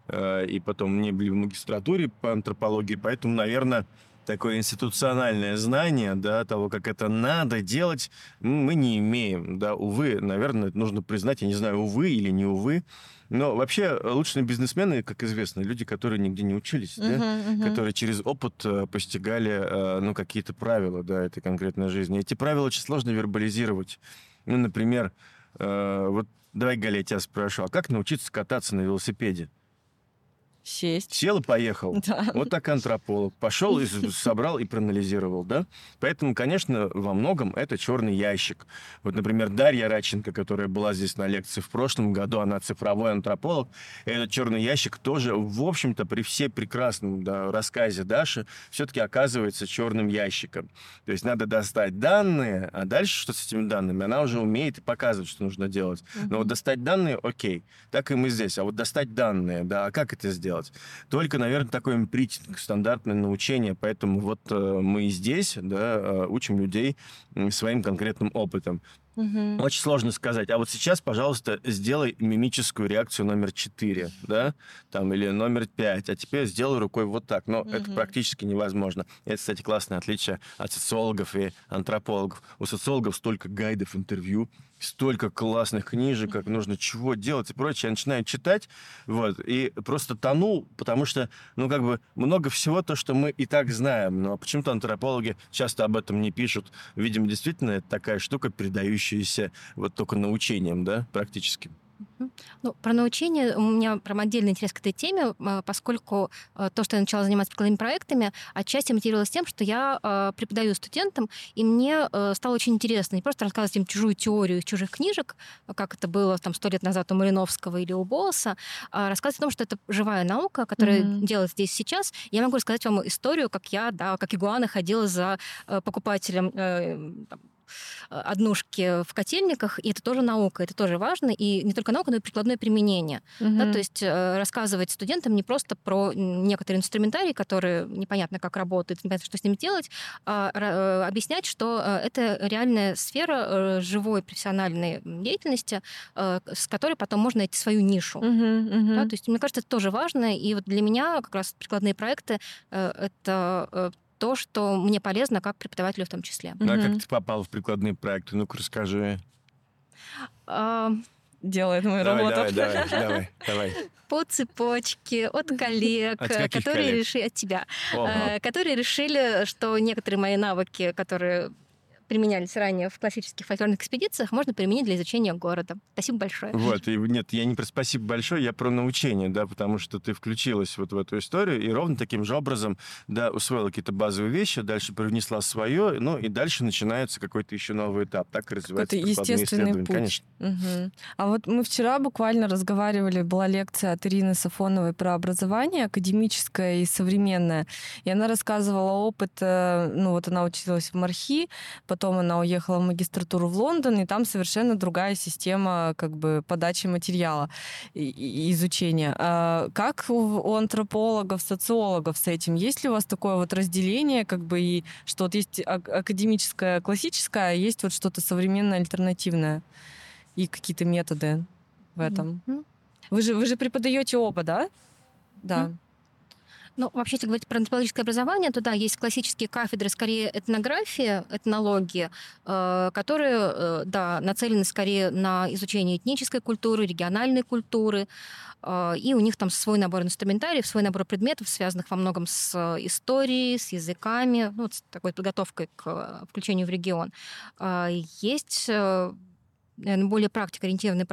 Э, И потом не были в магистратуре по антропологии, поэтому, наверное, такое институциональное знание, да, того, как это надо делать, мы не имеем, да, увы, наверное, это нужно признать, я не знаю, увы или не увы, но вообще лучшие бизнесмены, как известно, люди, которые нигде не учились, да, Мгм, мгм. которые через опыт э, постигали, э, ну, какие-то правила, да, этой конкретной жизни. Эти правила очень сложно вербализировать. Ну, например, э, вот давай, Галя, я тебя спрошу, а как научиться кататься на велосипеде? Сесть. Сел и поехал. [LAUGHS] Да. Вот так антрополог. Пошел и собрал и проанализировал, да? Поэтому, конечно, во многом это черный ящик. Вот, например, Дарья Радченко, которая была здесь на лекции в прошлом году, она цифровой антрополог. Этот черный ящик тоже, в общем-то, при всей прекрасном да, рассказе Даши, все-таки оказывается черным ящиком. То есть надо достать данные, а дальше что с этими данными? Она уже умеет и показывает, что нужно делать. Но вот достать данные, окей. Так и мы здесь. А вот достать данные, да, а как это сделать? Только, наверное, такой эмпритинг, стандартное научение. Поэтому вот э, мы и здесь, да, э, учим людей своим конкретным опытом. Мгм. Очень сложно сказать. А вот сейчас, пожалуйста, сделай мимическую реакцию номер 4, да, там, или номер 5, а теперь сделай рукой вот так. Но это Мгм. практически невозможно. Это, кстати, классное отличие от социологов и антропологов. У социологов столько гайдов, интервью, столько классных книжек, как нужно чего делать и прочее. Я начинаю читать, вот, и просто тону, потому что, ну, как бы, много всего то, что мы и так знаем, но почему-то антропологи часто об этом не пишут. Видимо, действительно, это такая штука, передающаяся вот только научением, да, практически. Ну, про научение у меня прям отдельный интерес к этой теме, э, поскольку э, то, что я начала заниматься прикладными проектами, отчасти мотивировалось тем, что я э, преподаю студентам, и мне стало очень интересно не просто рассказывать им чужую теорию из чужих книжек, как это было там сто лет назад у Малиновского или у Босса, а рассказывать о том, что это живая наука, которая Мгм. делает здесь сейчас. Я могу рассказать вам историю, как я, да, как игуана ходила за покупателем э, там, однушки в котельниках, и это тоже наука, это тоже важно, и не только наука, но и прикладное применение. Mm-hmm. Да, то есть э, рассказывать студентам не просто про некоторые инструментарии, которые непонятно как работают, непонятно, что с ними делать, а э, объяснять, что это реальная сфера живой профессиональной деятельности, с которой потом можно найти свою нишу. Mm-hmm. Mm-hmm. Да, то есть, мне кажется, это тоже важно, и вот для меня как раз прикладные проекты — это то, что мне полезно как преподавателю в том числе. Ну, а как ты попал в прикладные проекты? Ну-ка, расскажи. А... Делает мою давай, работу. Давай, давай, [LAUGHS] давай, давай. По цепочке от коллег, от которые коллег? решили от тебя, Ого. которые решили, что некоторые мои навыки, которые применялись ранее в классических фольклорных экспедициях, можно применить для изучения города. Спасибо большое. Вот, и нет, я не про спасибо большое, я про научение, да, потому что ты включилась вот в эту историю и ровно таким же образом, да, усвоила какие-то базовые вещи, дальше привнесла свое, ну и дальше начинается какой-то еще новый этап, так и развивается Это естественный путь. Конечно. Угу. А вот мы вчера буквально разговаривали, была лекция от Ирины Сафоновой про образование академическое и современное, и она рассказывала опыт, э, ну вот она училась в Мархи, потом она уехала в магистратуру в Лондон, и там совершенно другая система как бы подачи материала и, и изучения. А как у антропологов, социологов с этим? Есть ли у вас такое вот разделение, как бы, и что вот есть академическое, классическое, а есть вот что-то современное, альтернативное? И какие-то методы в этом? Mm-hmm. Вы же, вы же преподаете оба, да? Да. Mm-hmm. Ну, вообще, если говорить про антропологическое образование, то да, есть классические кафедры, скорее этнография, этнология, э, которые, э, да, нацелены скорее на изучение этнической культуры, региональной культуры, э, и у них там свой набор инструментариев, свой набор предметов, связанных во многом с историей, с языками, ну, с такой подготовкой к включению в регион. Есть наверное, более практикоориентированные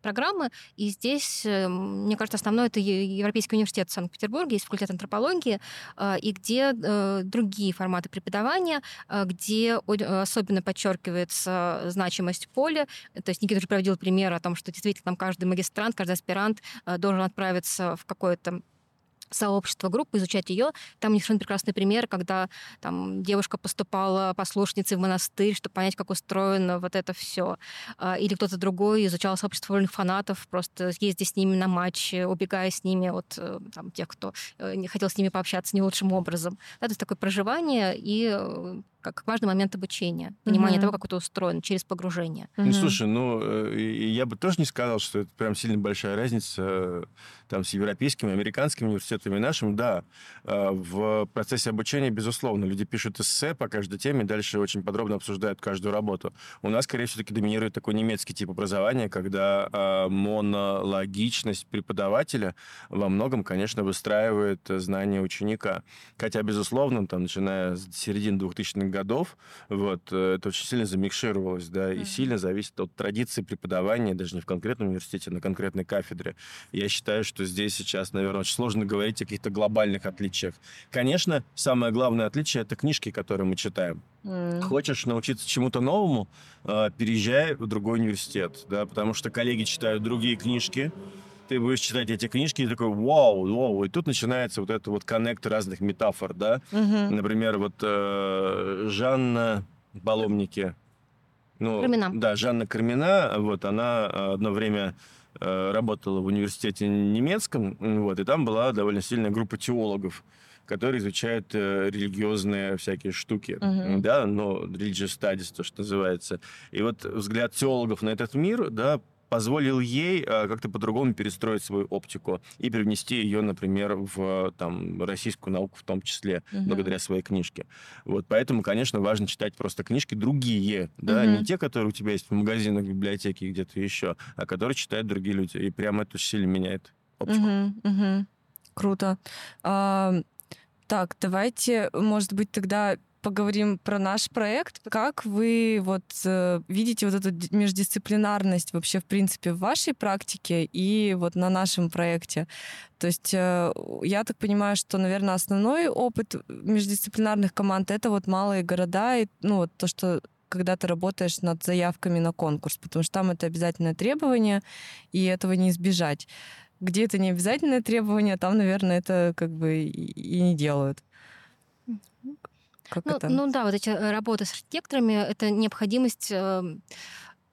программы. И здесь, э, мне кажется, основной это Европейский университет в Санкт-Петербурге, есть факультет антропологии, э, и где э, другие форматы преподавания, где особенно подчеркивается значимость поля. То есть Никита уже проводил пример о том, что действительно там каждый магистрант, каждый аспирант должен отправиться в какое-то сообщество, группы, изучать ее. Там у прекрасный пример, когда там девушка поступала послушницей в монастырь, чтобы понять, как устроено вот это все. А, или кто-то другой изучал сообщество вольных фанатов, просто ездя с ними на матч, убегая с ними от э, там, тех, кто э, не хотел с ними пообщаться не лучшим образом. Да, то есть такое проживание и э, как важный момент обучения, понимание mm-hmm. того, как это устроено через погружение. Mm-hmm. Ну, слушай, ну, э, я бы тоже не сказал, что это прям сильно большая разница э, там с европейскими, американскими университетами и нашим. Да, э, в процессе обучения, безусловно, люди пишут эссе по каждой теме, дальше очень подробно обсуждают каждую работу. У нас, скорее всего, таки доминирует такой немецкий тип образования, когда монологичность преподавателя во многом, конечно, выстраивает знания ученика. Хотя, безусловно, там, начиная с середины 2000-х годов, вот, э, это очень сильно замикшировалось, да, и mm-hmm. сильно зависит от традиции преподавания, даже не в конкретном университете, а на конкретной кафедре. Я считаю, что здесь сейчас, наверное, очень сложно говорить о каких-то глобальных отличиях. Конечно, самое главное отличие — это книжки, которые мы читаем. Mm. Хочешь научиться чему-то новому, э, переезжай в другой университет, да, потому что коллеги читают другие книжки, ты будешь читать эти книжки и такой, вау, вау, и тут начинается вот это вот коннект разных метафор, да. Угу. Например, вот э, Жанна Паломники. Ну, Кармина. Да, Жанна Кармина, вот, она одно время э, работала в университете немецком, вот, и там была довольно сильная группа теологов, которые изучают э, религиозные всякие штуки, uh-huh. да, но religious studies, то, что называется. И вот взгляд теологов на этот мир, да, позволил ей э, как-то по-другому перестроить свою оптику и привнести ее, например, в там, российскую науку в том числе, угу. благодаря своей книжке. Вот, поэтому, конечно, важно читать просто книжки другие, да, угу. не те, которые у тебя есть в магазинах, в библиотеке где-то еще, а которые читают другие люди. И прямо это сильно меняет оптику. Угу, угу. Круто. А, так, давайте, может быть, тогда поговорим про наш проект. Как вы вот э, видите вот эту междисциплинарность вообще в принципе в вашей практике и вот на нашем проекте? То есть э, я так понимаю, что, наверное, основной опыт междисциплинарных команд это вот малые города и ну вот то, что когда ты работаешь над заявками на конкурс, потому что там это обязательное требование, и этого не избежать. Где это не обязательное требование, там, наверное, это как бы и не делают. Как Ну, это? ну да, вот эти э, работы с архитекторами, это необходимость э,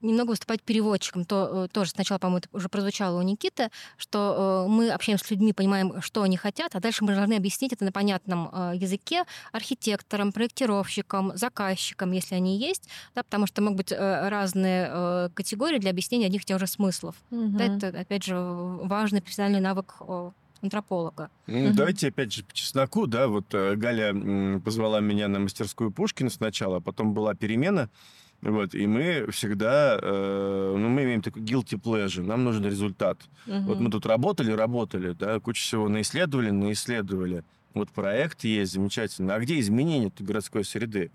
немного выступать переводчиком. То, э, тоже сначала, по-моему, это уже прозвучало у Никиты, что мы общаемся с людьми, понимаем, что они хотят, а дальше мы должны объяснить это на понятном языке архитекторам, проектировщикам, заказчикам, если они есть, да, потому что могут быть разные категории для объяснения одних и тех же смыслов. Мгм. Да, это, опять же, важный профессиональный навык антрополога. Ну. Давайте опять же по чесноку, да, вот э, Галя позвала меня на мастерскую Пушкина сначала, а потом была перемена, вот, и мы всегда, э, ну, мы имеем такой guilty pleasure, нам нужен результат. Вот мы тут работали, работали, да, кучу всего наисследовали, наисследовали. Вот проект есть замечательно. А где изменение этой городской среды?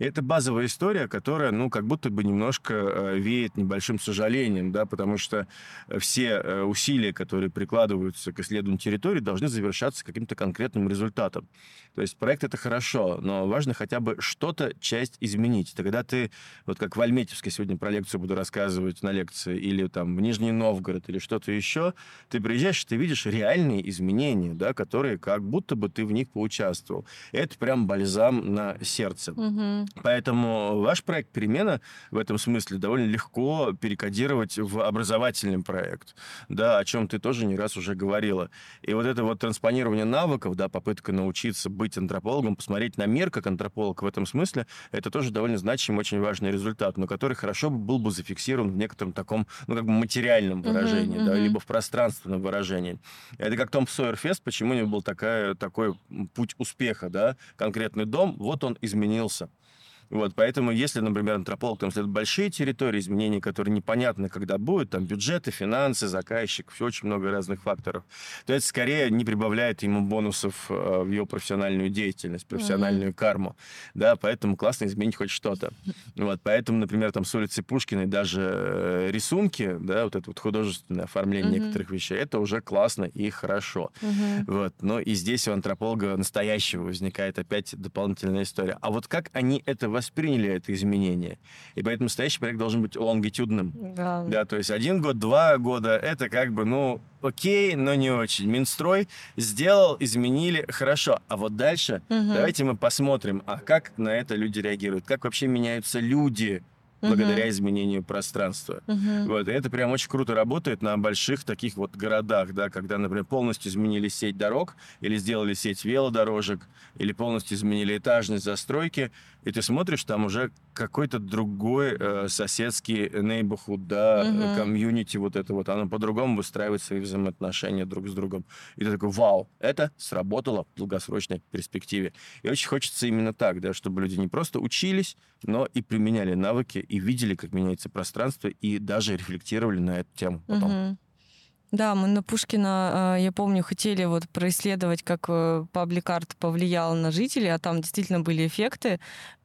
Это базовая история, которая, ну, как будто бы немножко э, веет небольшим сожалением, да, потому что э, все э, усилия, которые прикладываются к исследованию территории, должны завершаться каким-то конкретным результатом. То есть проект это хорошо, но важно хотя бы что-то, часть изменить. Тогда ты, вот как в Альметьевске сегодня про лекцию буду рассказывать на лекции, или там в Нижний Новгород, или что-то еще, ты приезжаешь, ты видишь реальные изменения, да, которые как будто бы ты в них поучаствовал. Это прям бальзам на сердце. Мгм. Поэтому ваш проект «Перемена» в этом смысле довольно легко перекодировать в образовательный проект, да, о чем ты тоже не раз уже говорила. И вот это вот транспонирование навыков, да, попытка научиться быть антропологом, посмотреть на мир как антрополог в этом смысле, это тоже довольно значимый, очень важный результат, но который хорошо был бы зафиксирован в некотором таком, ну, как бы материальном выражении, Мгм, да, мгм. либо в пространственном выражении. Это как Том Сойерфест, почему у него был такая, такой путь успеха, да, конкретный дом, вот он изменился. Вот, поэтому, если, например, антрополог там следует большие территории, изменений, которые непонятно, когда будут, там бюджеты, финансы, заказчик, все очень много разных факторов, то это скорее не прибавляет ему бонусов э, в его профессиональную деятельность, профессиональную карму. Да, поэтому классно изменить хоть что-то. [LAUGHS] Вот, поэтому, например, там с улицы Пушкиной даже э, рисунки, да, вот это вот художественное оформление Мгм. некоторых вещей, это уже классно и хорошо. Мгм. Вот. Но и здесь у антрополога настоящего возникает опять дополнительная история. А вот как они это восприняли, это изменение? И поэтому настоящий проект должен быть лонгитюдным. Да. Да, то есть один год, два года, это как бы, ну, окей, но не очень. Минстрой сделал, изменили, хорошо. А вот дальше Мгм. давайте мы посмотрим, а как на это люди реагируют, как вообще меняются люди Благодаря изменению пространства. Мгм. Вот, и это прям очень круто работает на больших таких вот городах, да, когда, например, полностью изменили сеть дорог, или сделали сеть велодорожек, или полностью изменили этажность застройки, и ты смотришь, там уже какой-то другой э, соседский neighborhood, да, э, комьюнити вот это вот, оно по-другому выстраивает свои взаимоотношения друг с другом. И ты такой, вау, это сработало в долгосрочной перспективе. И очень хочется именно так, да, чтобы люди не просто учились, но и применяли навыки, и видели, как меняется пространство, и даже рефлектировали на эту тему потом. Мгм. Да, мы на Пушкина, э, я помню, хотели вот происследовать, как э, паблик-арт повлиял на жителей, а там действительно были эффекты,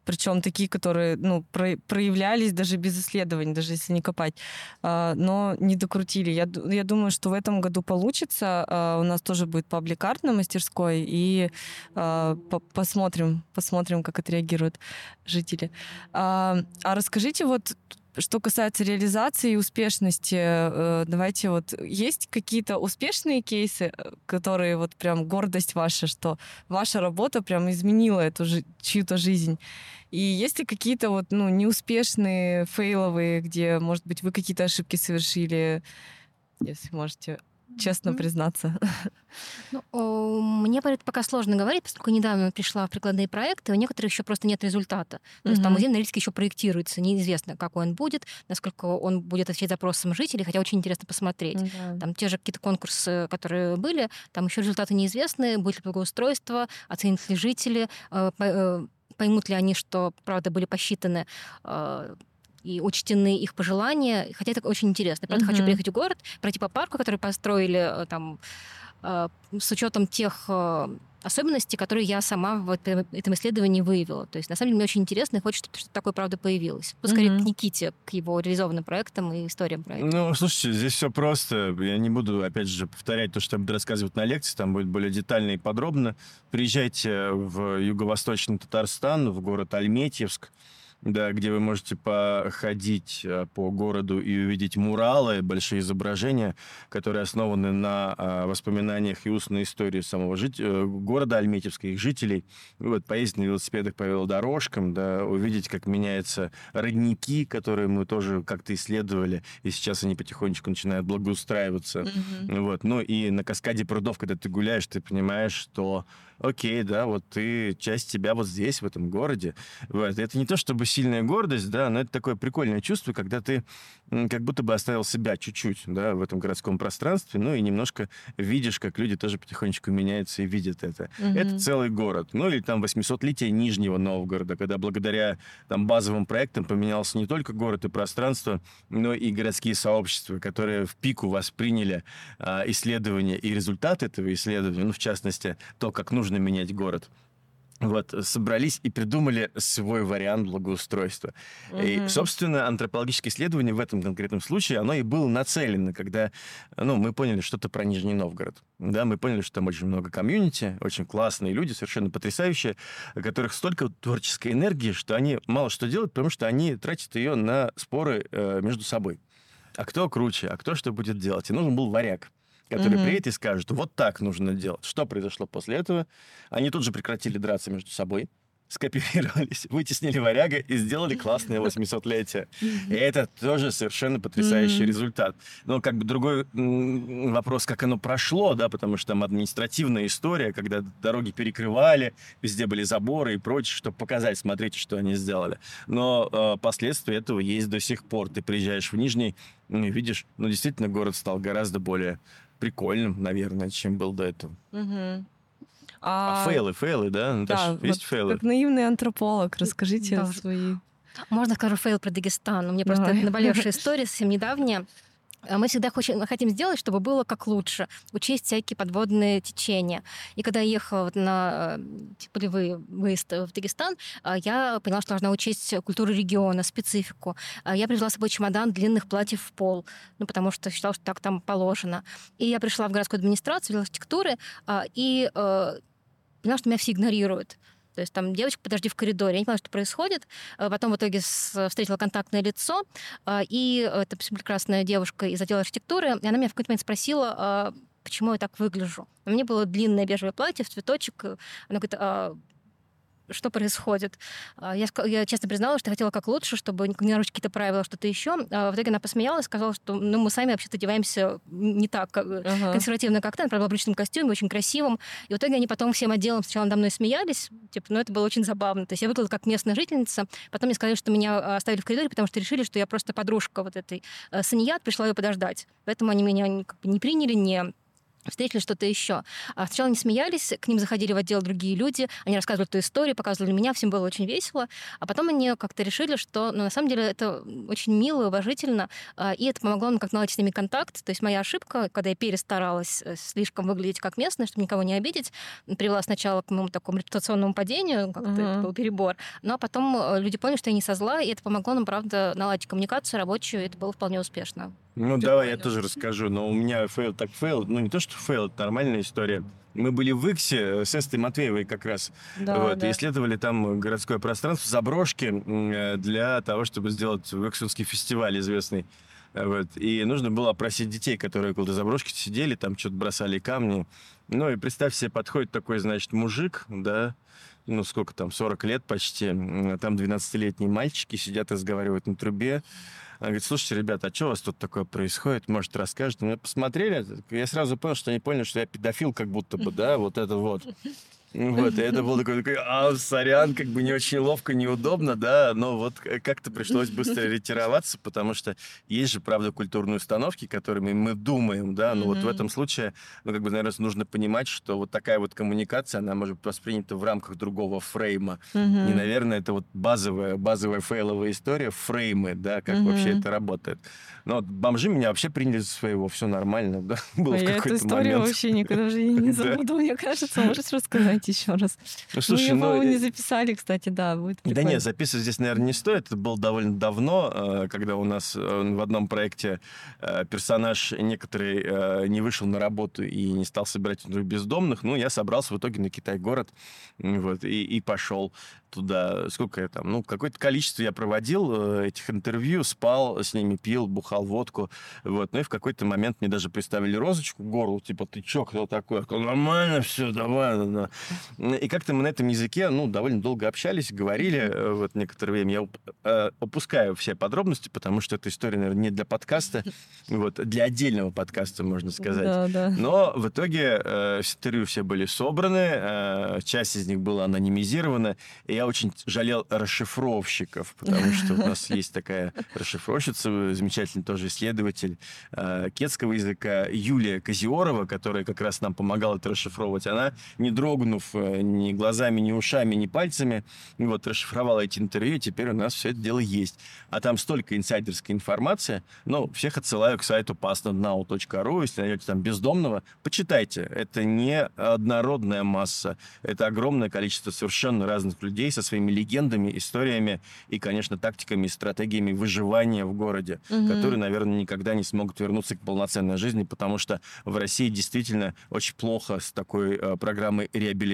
причем такие, которые ну, про- проявлялись даже без исследований, даже если не копать, А, но не докрутили. Я, я думаю, что в этом году получится. А, У нас тоже будет паблик-арт на мастерской, и а, по- посмотрим, посмотрим, как отреагируют жители. А расскажите вот что касается реализации и успешности, э, давайте вот есть какие-то успешные кейсы, э, которые вот прям гордость ваша, что ваша работа прям изменила эту чью-то жизнь. И есть ли какие-то вот ну неуспешные, фейловые, где, может быть, вы какие-то ошибки совершили, если можете честно Мгм. признаться? Ну, о, мне про это пока сложно говорить, поскольку недавно пришла в прикладные проекты, у некоторых еще просто нет результата. То есть там музей аналитики еще проектируется, неизвестно, какой он будет, насколько он будет отвечать запросам жителей, хотя очень интересно посмотреть. Там те же какие-то конкурсы, которые были, там еще результаты неизвестны, будет ли благоустройство, оценят ли жители, э, э, поймут ли они, что, правда, были посчитаны э, и учтены их пожелания. Хотя это очень интересно. Правда, хочу Мгм. приехать в город, пройти по парку, который построили э, там э, с учетом тех э, особенностей, которые я сама в этом исследовании выявила. То есть, на самом деле, мне очень интересно и хочется, чтобы что-то такое, правда, появилось. Ну, скорее, Мгм. к Никите, к его реализованным проектам и историям проекта. Ну, слушайте, здесь все просто. Я не буду, опять же, повторять то, что я буду рассказывать на лекции, там будет более детально и подробно. Приезжайте в юго-восточный Татарстан, в город Альметьевск. Да, где вы можете походить э, по городу и увидеть муралы, большие изображения, которые основаны на э, воспоминаниях и устной истории самого жить... Э, города Альметьевска, их жителей. Вот, поездить на велосипедах по велодорожкам, да, увидеть, как меняются родники, которые мы тоже как-то исследовали, и сейчас они потихонечку начинают благоустраиваться. Mm-hmm. Вот. Ну и на каскаде прудов, когда ты гуляешь, ты понимаешь, что окей, да, вот ты, часть тебя вот здесь, в этом городе. Вот. Это не то чтобы сильная гордость, да, но это такое прикольное чувство, когда ты как будто бы оставил себя чуть-чуть, да, в этом городском пространстве, ну и немножко видишь, как люди тоже потихонечку меняются и видят это. Mm-hmm. Это целый город. Ну или там 800-летие Нижнего Новгорода, когда благодаря там базовым проектам поменялся не только город и пространство, но и городские сообщества, которые в пику восприняли а, исследования и результат этого исследования, ну в частности, то, как нужно нужно менять город вот, собрались и придумали свой вариант благоустройства. Угу. И, собственно, антропологическое исследование в этом конкретном случае, оно и было нацелено, когда, ну, мы поняли что-то про Нижний Новгород. Да, мы поняли, что там очень много комьюнити, очень классные люди, совершенно потрясающие, у которых столько творческой энергии, что они мало что делают, потому что они тратят ее на споры э, между собой. А кто круче, а кто что будет делать? И нужен был варяг который mm-hmm. приедет и скажет, вот так нужно делать. Что произошло после этого? Они тут же прекратили драться между собой, скопировались, [LAUGHS] вытеснили варяга и сделали классное 800-летие. И это тоже совершенно потрясающий mm-hmm. результат. Но как бы другой вопрос, как оно прошло, да, потому что там административная история, когда дороги перекрывали, везде были заборы и прочее, чтобы показать, смотрите, что они сделали. Но э, последствия этого есть до сих пор. Ты приезжаешь в Нижний, видишь, ну, действительно, город стал гораздо более прикольным, наверное, чем был до этого. Угу. А, а фейлы, фейлы, да? Ну, да, вот есть фейлы. Как наивный антрополог, расскажите да. свои. Можно скажу фейл про Дагестан? У меня просто наболевшая [LAUGHS] история совсем недавняя. А мы всегда хотим, хотим сделать, чтобы было как лучше, учесть всякие подводные течения. И когда я ехала вот на полевые э, выезд в Дагестан, а, я поняла, что должна учесть культуру региона, специфику. А я привезла с собой чемодан длинных платьев в пол, ну, потому что считала, что так там положено. И я пришла в городскую администрацию, видела архитектуры, и э, поняла, что меня все игнорируют. То есть там девочка, подожди в коридоре. Я не поняла, что происходит. Э, потом в итоге встретила контактное лицо, э, и это прекрасная девушка из отдела архитектуры, и она меня в какой-то момент спросила, «А почему я так выгляжу. У меня было длинное бежевое платье в цветочек. Она говорит, «А что происходит. А, я, я честно призналась, что хотела как лучше, чтобы не нарушить какие-то правила, что-то еще. А в итоге она посмеялась, сказала, что ну, мы сами вообще-то одеваемся не так как, uh-huh. консервативно, как ты. Она, правда, в обычном костюме, очень красивом. И в итоге они потом всем отделом сначала надо мной смеялись, типа, ну это было очень забавно. То есть я выглядела как местная жительница. Потом мне сказали, что меня оставили в коридоре, потому что решили, что я просто подружка вот этой э, Саният, пришла ее подождать. Поэтому они меня как бы, не приняли, не встретили что-то еще. А сначала они смеялись, к ним заходили в отдел другие люди, они рассказывали эту историю, показывали меня, всем было очень весело. А потом они как-то решили, что ну, на самом деле это очень мило, уважительно, а, и это помогло нам как наладить с ними контакт. То есть моя ошибка, когда я перестаралась э, слишком выглядеть как местная, чтобы никого не обидеть, привела сначала к моему такому репутационному падению, как-то uh-huh. это был перебор, но потом э, люди поняли, что я не со зла, и это помогло нам, правда, наладить коммуникацию рабочую, и это было вполне успешно. Ну, Ты давай, я тоже расскажу. Но у меня фейл так фейл. Ну, не то, что фейл, это нормальная история. Мы были в Выксе э, с Эстой Матвеевой как раз. Да, вот, да. И исследовали там городское пространство, заброшки э, для того, чтобы сделать Выксунский фестиваль известный. Вот. И нужно было опросить детей, которые около заброшки сидели, там что-то бросали камни. Ну и представь себе, подходит такой, значит, мужик, да, ну сколько там, 40 лет почти, там 12-летние мальчики сидят, разговаривают на трубе, она говорит, слушайте, ребята, а что у вас тут такое происходит? Может, расскажете? Мы посмотрели, я сразу понял, что они поняли, что я педофил как будто бы, да, вот это вот. Вот, и это было такое, такое, а, сорян, как бы не очень ловко, неудобно, да, но вот как-то пришлось быстро [LAUGHS] ретироваться, потому что есть же, правда, культурные установки, которыми мы думаем, да, но mm-hmm. вот в этом случае, ну, как бы, наверное, нужно понимать, что вот такая вот коммуникация, она может быть воспринята в рамках другого фрейма. Mm-hmm. И, наверное, это вот базовая, базовая фейловая история, фреймы, да, как mm-hmm. вообще это работает. Но вот бомжи меня вообще приняли за своего, все нормально, да, [LAUGHS] было а в какой-то момент. Я эту историю вообще никогда в жизни не [LAUGHS] забуду, мне кажется, можешь рассказать? Посмотреть еще раз. Ну, слушай, Мы его ну, не э, записали, кстати, да, будет Да нет, записывать здесь, наверное, не стоит. Это было довольно давно, э, когда у нас э, в одном проекте персонаж некоторый не вышел на работу и не стал собирать бездомных. Ну, я собрался в итоге на Китай-город вот, и, и пошел туда. Сколько я там? Ну, какое-то количество я проводил этих интервью, спал с ними, пил, бухал водку. Вот. Ну и в какой-то момент мне даже приставили розочку к горлу, типа, ты чё, кто такой? Я сказал, нормально все, давай. да, да». И как-то мы на этом языке, ну, довольно долго общались, говорили э, вот некоторое время. Я э, опускаю все подробности, потому что эта история, наверное, не для подкаста, [LAUGHS] вот, для отдельного подкаста, можно сказать. Да, да. Но в итоге э, интервью все были собраны, э, часть из них была анонимизирована, и я очень жалел расшифровщиков, потому что у нас есть такая расшифровщица, замечательный тоже исследователь э, кетского языка Юлия Козиорова, которая как раз нам помогала это расшифровывать. Она, не дрогнув э, ни глазами, ни ушами, ни пальцами, вот, расшифровала эти интервью, и теперь у нас все это дело есть. А там столько инсайдерской информации, ну, всех отсылаю к сайту pastnow.ru, если найдете там бездомного, почитайте. Это не однородная масса, это огромное количество совершенно разных людей со своими легендами, историями и, конечно, тактиками и стратегиями выживания в городе, Мгм. которые, наверное, никогда не смогут вернуться к полноценной жизни, потому что в России действительно очень плохо с такой э, программой реабилитации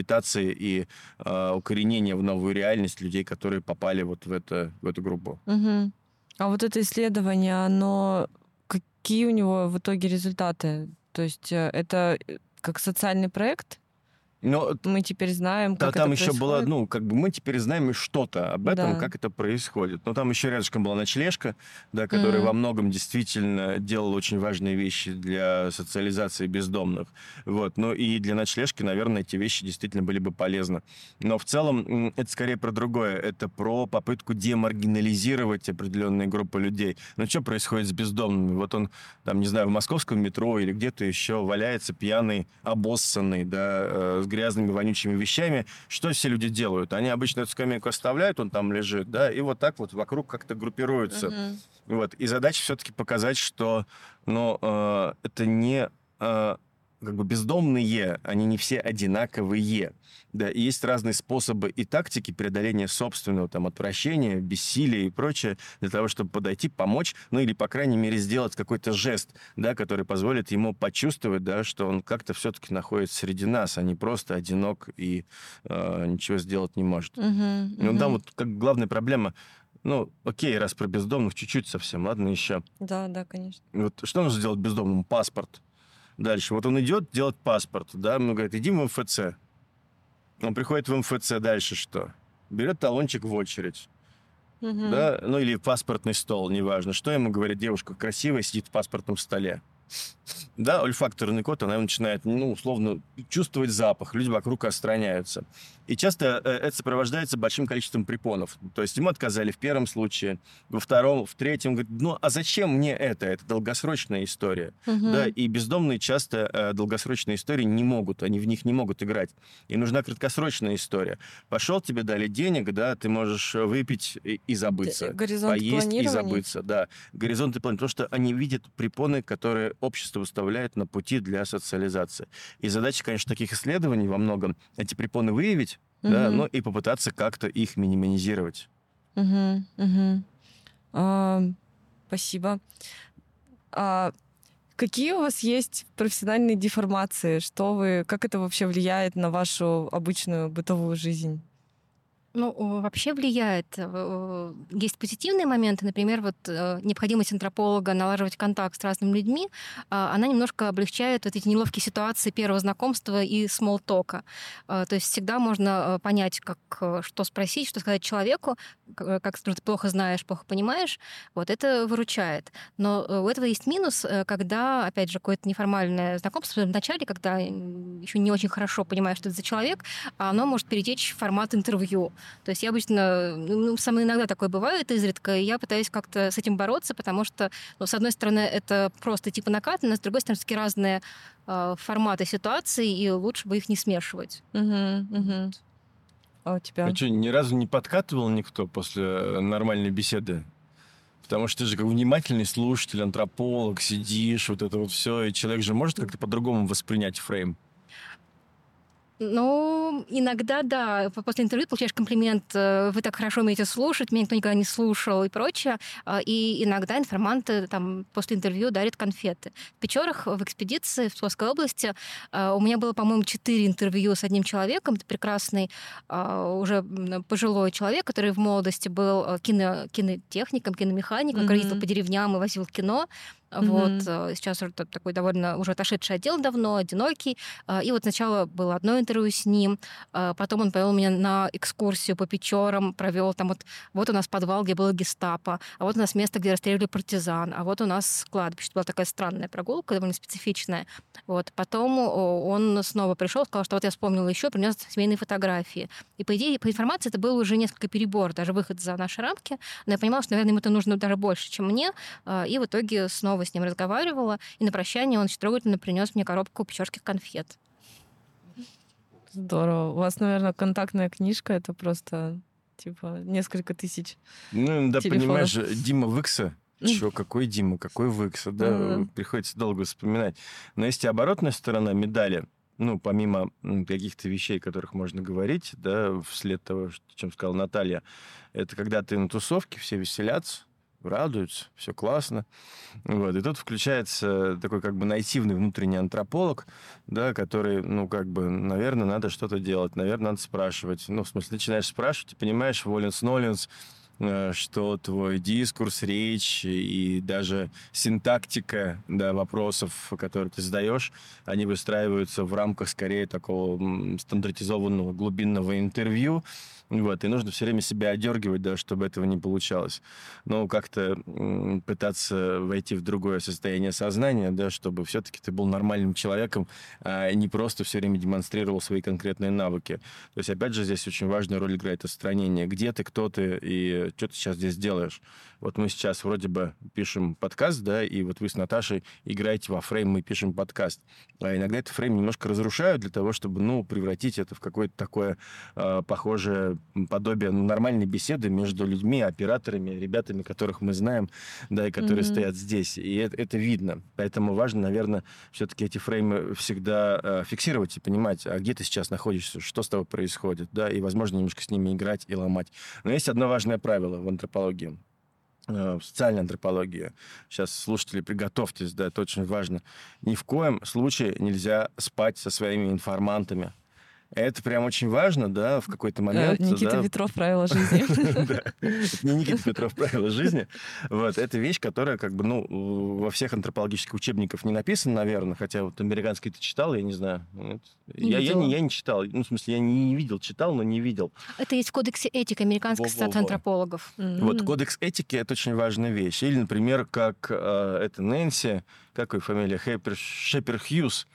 и э, укоренения в новую реальность людей, которые попали вот в, это, в эту группу. Мгм. А вот это исследование, оно какие у него в итоге результаты? То есть э, это э, как социальный проект? Но Мы теперь знаем, Да, как там это еще было, происходит? ну, как бы мы теперь знаем что-то об этом, Да. как это происходит. Но там еще рядышком была ночлежка, да, которая Мгм. во многом действительно делала очень важные вещи для социализации бездомных. Вот. Ну и для ночлежки, наверное, эти вещи действительно были бы полезны. Но в целом это скорее про другое. Это про попытку демаргинализировать определенные группы людей. Ну что происходит с бездомными? Вот он, там, не знаю, в московском метро или где-то еще валяется пьяный, обоссанный, да, э, с грязными, вонючими вещами. Что все люди делают? Они обычно эту скамейку оставляют, он там лежит, да, и вот так вот вокруг как-то группируются. Мгм. Вот. И задача все-таки показать, что ну, э, это не э, как бы бездомные, они не все одинаковые. Да, и есть разные способы и тактики преодоления собственного там отвращения, бессилия и прочее для того, чтобы подойти, помочь, ну или, по крайней мере, сделать какой-то жест, да, который позволит ему почувствовать, да, что он как-то все-таки находится среди нас, а не просто одинок и э, ничего сделать не может. Мгм, Ну, мгм. вот как главная проблема, ну, окей, раз про бездомных чуть-чуть совсем, ладно, еще. Да, да, конечно. Вот что нужно сделать бездомному? Паспорт. Дальше. Вот он идет делать паспорт, да, ему говорят, иди в МФЦ. Он приходит в МФЦ, дальше что? Берет талончик в очередь, Мгм. да, ну или паспортный стол, неважно. Что ему говорит девушка красивая, сидит в паспортном столе? Да, ольфакторный код, она начинает, ну, условно, чувствовать запах, люди вокруг отстраняются. И часто э, это сопровождается большим количеством препонов. То есть ему отказали в первом случае, во втором, в третьем. Говорит, ну, а зачем мне это? Это долгосрочная история. Мгм. Да, и бездомные часто э, долгосрочные истории не могут, они в них не могут играть. И нужна краткосрочная история. Пошел, тебе дали денег, да, ты можешь выпить и, и забыться. Горизонт Поесть и планирования. забыться, да. Горизонты план, потому что они видят препоны, которые общество выставляет на пути для социализации. И задача, конечно, таких исследований во многом эти препоны выявить, да, Мгм. ну и попытаться как-то их минимизировать. Мгм, мгм. А, Спасибо. А Какие у вас есть профессиональные деформации? Что вы, как это вообще влияет на вашу обычную бытовую жизнь? Ну, вообще влияет. Э, Есть позитивные моменты, например, вот э, необходимость антрополога налаживать контакт с разными людьми, а, она немножко облегчает вот эти неловкие ситуации первого знакомства и смолтока. То есть всегда можно э, понять, как, что спросить, что сказать человеку, как ты плохо знаешь, плохо понимаешь. Вот это выручает. Но у этого есть минус, когда, опять же, какое-то неформальное знакомство в начале, когда еще не очень хорошо понимаешь, что это за человек, а оно может перетечь в формат интервью. То есть я обычно, ну, со мной иногда такое бывает изредка, и я пытаюсь как-то с этим бороться, потому что, ну, с одной стороны, это просто типа накатано, с другой стороны, все разные э, форматы ситуации, и лучше бы их не смешивать. А у тебя? А что, ни разу не подкатывал никто после э, нормальной беседы? Потому что ты же как внимательный слушатель, антрополог, сидишь, вот это вот все, и человек же может как-то по-другому воспринять фрейм. Ну, иногда, да, после интервью получаешь комплимент, э, вы так хорошо умеете слушать, меня никто никогда не слушал и прочее. А, и иногда информанты там после интервью дарят конфеты. В Печорах, в экспедиции в Псковской области а, у меня было, по-моему, четыре интервью с одним человеком. Это прекрасный а, уже пожилой человек, который в молодости был э, кино, кинотехником, киномехаником, mm-hmm. ездил по деревням и возил кино. Mm-hmm. Вот э, сейчас это такой довольно уже отошедший отдел давно, одинокий. А, и вот сначала было одно интервью с ним, а, потом он повел меня на экскурсию по Печорам, провел там вот, вот у нас подвал, где было гестапо, а вот у нас место, где расстреливали партизан, а вот у нас кладбище. Это была такая странная прогулка, довольно специфичная. Вот. Потом он снова пришел, сказал, что вот я вспомнил еще, принес семейные фотографии. И по идее, по информации это был уже несколько перебор, даже выход за наши рамки. Но я понимала, что, наверное, ему это нужно даже больше, чем мне. И в итоге снова снова с ним разговаривала, и на прощание он очень трогательно принес мне коробку печорских конфет. Здорово. У вас, наверное, контактная книжка, это просто типа несколько тысяч. Ну, да, телефонов. понимаешь, Дима Выкса, Чё, какой Дима, какой Выкса, да, mm-hmm. приходится долго вспоминать. Но есть и оборотная сторона медали, ну, помимо каких-то вещей, о которых можно говорить, да, вслед того, о чем сказала Наталья, это когда ты на тусовке, все веселятся, радуются, все классно. Вот. И тут включается такой как бы наитивный внутренний антрополог, да, который, ну, как бы, наверное, надо что-то делать, наверное, надо спрашивать. Ну, в смысле, начинаешь спрашивать, понимаешь, воленс-ноленс, э, что твой дискурс, речь и даже синтактика да, вопросов, которые ты задаешь, они выстраиваются в рамках скорее такого стандартизованного глубинного интервью, вот, и нужно все время себя одергивать, да, чтобы этого не получалось. Но как-то пытаться войти в другое состояние сознания, да, чтобы все-таки ты был нормальным человеком, а не просто все время демонстрировал свои конкретные навыки. То есть, опять же, здесь очень важную роль играет отстранение. Где ты, кто ты и что ты сейчас здесь делаешь? Вот мы сейчас вроде бы пишем подкаст, да, и вот вы с Наташей играете во фрейм, мы пишем подкаст. А иногда этот фрейм немножко разрушают для того, чтобы, ну, превратить это в какое-то такое э, похожее подобие ну, нормальной беседы между людьми, операторами, ребятами, которых мы знаем, да, и которые mm-hmm. стоят здесь. И это, это видно. Поэтому важно, наверное, все-таки эти фреймы всегда э, фиксировать и понимать, а где ты сейчас находишься, что с тобой происходит, да, и, возможно, немножко с ними играть и ломать. Но есть одно важное правило в антропологии в социальной антропологии. Сейчас, слушатели, приготовьтесь, да, это очень важно. Ни в коем случае нельзя спать со своими информантами. Это прям очень важно, да, в какой-то момент. Никита да. Петров правила жизни. [LAUGHS] Не Никита Петров правила жизни. Вот, это вещь, которая как бы, ну, во всех антропологических учебниках не написана, наверное, хотя вот американский ты читал, я не знаю. Я, не, читал. Ну, в смысле, я не видел, читал, но не видел. Это есть в кодексе этики Американской ассоциации антропологов. Вот кодекс этики — это очень важная вещь. Или, например, как э, это Нэнси, как ее фамилия, Хэппер, Шепер Хьюз,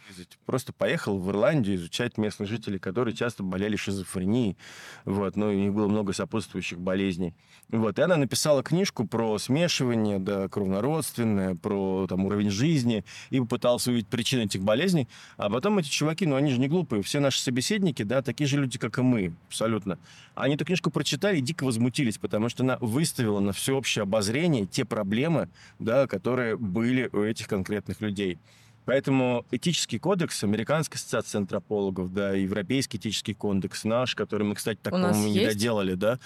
просто поехал в Ирландию изучать местных жителей, которые часто болели шизофренией, вот, ну, и у них было много сопутствующих болезней. Вот, и она написала книжку про смешивание, да, кровнородственное, про там, уровень жизни, и попыталась увидеть причины этих болезней, а потом эти чуваки, ну, они же не глупые, все наши собеседники, да, такие же люди, как и мы, абсолютно. Они эту книжку прочитали и дико возмутились, потому что она выставила на всеобщее обозрение те проблемы, да, которые были у этих конкретных конкретных людей. Поэтому этический кодекс Американской ассоциации антропологов, да, Европейский этический кодекс наш, который мы, кстати, так, по-моему, не доделали, да,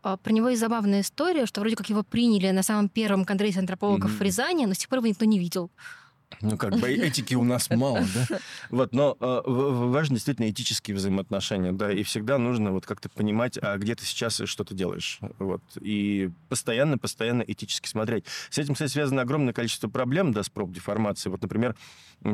а, про него есть забавная история, что вроде как его приняли на самом первом конгрессе антропологов mm-hmm. в Рязани, но с тех пор его никто не видел. Ну, как бы [LAUGHS] этики у нас мало, да? [LAUGHS] Вот, но э, важны действительно этические взаимоотношения, да, и всегда нужно вот как-то понимать, а где ты сейчас что ты делаешь, вот, и постоянно-постоянно этически смотреть. С этим, кстати, связано огромное количество проблем, да, с проб деформации. Вот, например,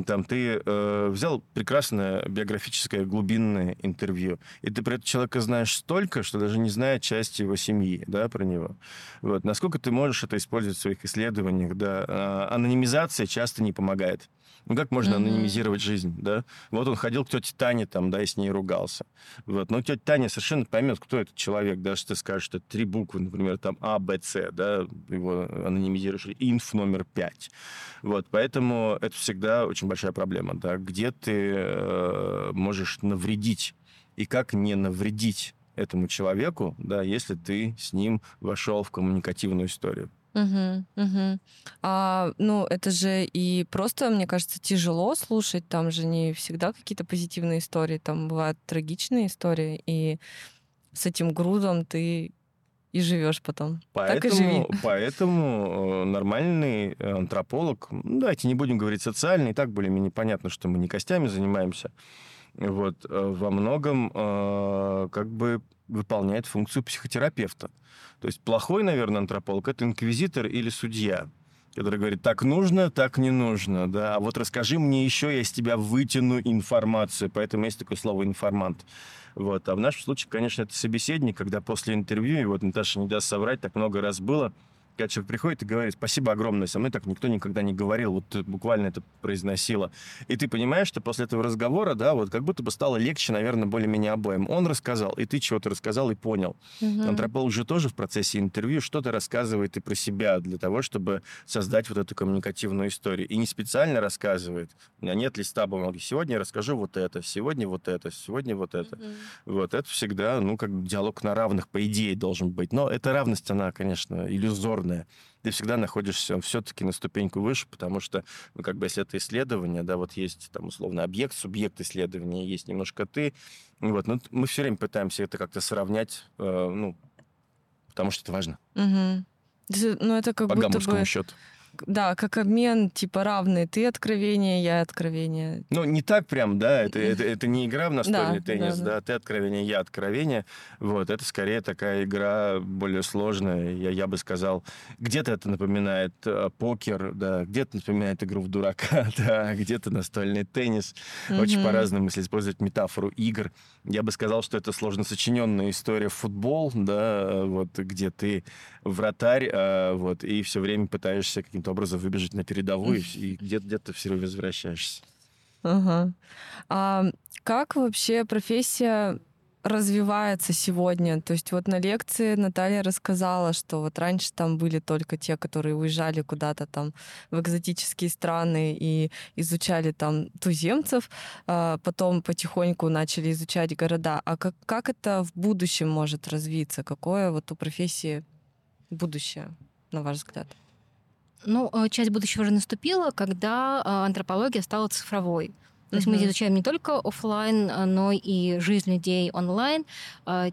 там ты э, взял прекрасное биографическое глубинное интервью, и ты про этого человека знаешь столько, что даже не зная части его семьи, да, про него. Вот, насколько ты можешь это использовать в своих исследованиях, да, а, анонимизация часто не помогает помогает. Ну, как можно mm-hmm. анонимизировать жизнь, да? Вот он ходил к тете Тане там, да, и с ней ругался. Вот. Но тетя Таня совершенно поймет, кто этот человек, даже если ты скажешь, что это три буквы, например, там А, Б, С, да, его анонимизируешь, инф номер пять. Вот, поэтому это всегда очень большая проблема, да, где ты э, можешь навредить и как не навредить этому человеку, да, если ты с ним вошел в коммуникативную историю. Угу, угу. А, ну, это же и просто, мне кажется, тяжело слушать. Там же не всегда какие-то позитивные истории, там бывают трагичные истории, и с этим грудом ты и живешь потом. Поэтому, так и живи. Поэтому э, нормальный антрополог, ну, давайте не будем говорить социальный, так более-менее понятно, что мы не костями занимаемся, вот, э, во многом э, как бы выполняет функцию психотерапевта. То есть плохой, наверное, антрополог – это инквизитор или судья, который говорит, так нужно, так не нужно, да, а вот расскажи мне еще, я из тебя вытяну информацию, поэтому есть такое слово «информант». Вот. А в нашем случае, конечно, это собеседник, когда после интервью, и вот Наташа не даст соврать, так много раз было – когда человек приходит и говорит, спасибо огромное, со мной так никто никогда не говорил, вот ты буквально это произносила. И ты понимаешь, что после этого разговора, да, вот как будто бы стало легче, наверное, более-менее обоим. Он рассказал, и ты чего-то рассказал и понял. Угу. Антрополог же тоже в процессе интервью что-то рассказывает и про себя для того, чтобы создать вот эту коммуникативную историю. И не специально рассказывает. У меня нет листа бумаги. Сегодня я расскажу вот это, сегодня вот это, сегодня вот это. Угу. Вот это всегда, ну, как диалог на равных, по идее, должен быть. Но эта равность, она, конечно, иллюзорна абсурдное, ты всегда находишься все-таки на ступеньку выше, потому что, ну, как бы, если это исследование, да, вот есть там условно объект, субъект исследования, есть немножко ты, вот, ну, мы все время пытаемся это как-то сравнять, э, ну, потому что это важно. Угу. Ну, это как По будто бы... счету. Да, как обмен, типа равные. Ты откровение, я откровение. Ну, не так прям, да, это, это, это не игра в настольный да, теннис, да, да. да, ты откровение, я откровение. Вот, это скорее такая игра более сложная, я, я бы сказал. Где-то это напоминает э, покер, да, где-то напоминает игру в дурака, [LAUGHS] да, где-то настольный теннис. Mm-hmm. Очень по-разному, если использовать метафору игр. Я бы сказал, что это сложно сочиненная история футбол, да, вот, где ты вратарь, э, вот, и все время пытаешься каким каким-то образом выбежать на передовую, и где-то где все время возвращаешься. Ага. А как вообще профессия развивается сегодня? То есть вот на лекции Наталья рассказала, что вот раньше там были только те, которые уезжали куда-то там в экзотические страны и изучали там туземцев, а потом потихоньку начали изучать города. А как, как это в будущем может развиться? Какое вот у профессии будущее, на ваш взгляд? Ну, э, часть будущего уже наступила, когда э, антропология стала цифровой. То есть mm-hmm. мы изучаем не только офлайн, э, но и жизнь людей онлайн,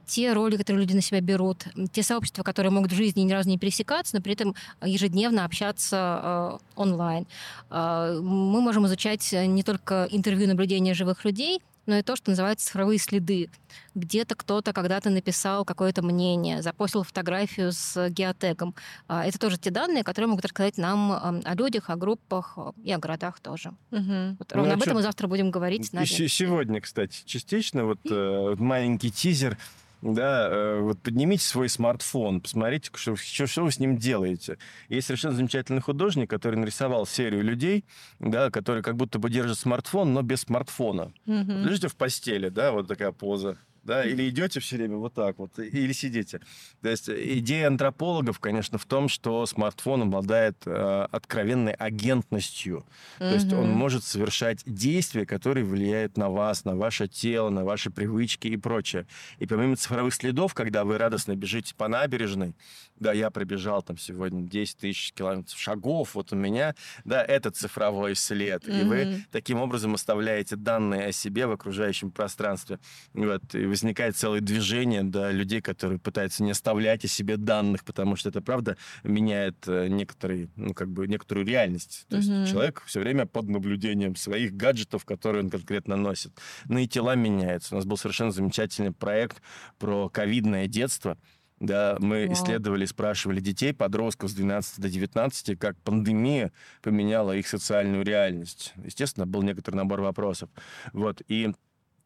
те роли, которые люди на себя берут, те сообщества, которые могут в жизни ни разу не пересекаться, но при этом ежедневно общаться онлайн. Мы можем изучать не только интервью наблюдения живых людей, но и то, что называется цифровые следы. Где-то кто-то когда-то написал какое-то мнение, запостил фотографию с геотегом. А, это тоже те данные, которые могут рассказать нам о людях, о группах и о городах тоже. Угу. Вот ровно ну, об этом мы завтра будем говорить. На сегодня, кстати, частично вот [GASPS] э, маленький тизер да, э, вот поднимите свой смартфон, посмотрите, что, что, что вы с ним делаете. Есть совершенно замечательный художник, который нарисовал серию людей, да, которые как будто бы держат смартфон, но без смартфона. Угу. Лежите в постели, да, вот такая поза да, или идете все время вот так вот, или сидите. То есть идея антропологов, конечно, в том, что смартфон обладает э, откровенной агентностью. Угу. То есть он может совершать действия, которые влияют на вас, на ваше тело, на ваши привычки и прочее. И помимо цифровых следов, когда вы радостно бежите по набережной, да, я пробежал там сегодня 10 тысяч километров шагов, вот у меня, да, это цифровой след. Угу. И вы таким образом оставляете данные о себе в окружающем пространстве. Вот, и возникает целое движение да, людей, которые пытаются не оставлять о себе данных, потому что это, правда, меняет э, некоторые, ну, как бы, некоторую реальность. То mm-hmm. есть человек все время под наблюдением своих гаджетов, которые он конкретно носит. Ну и тела меняются. У нас был совершенно замечательный проект про ковидное детство, да, мы wow. исследовали, спрашивали детей, подростков с 12 до 19, как пандемия поменяла их социальную реальность. Естественно, был некоторый набор вопросов. Вот, и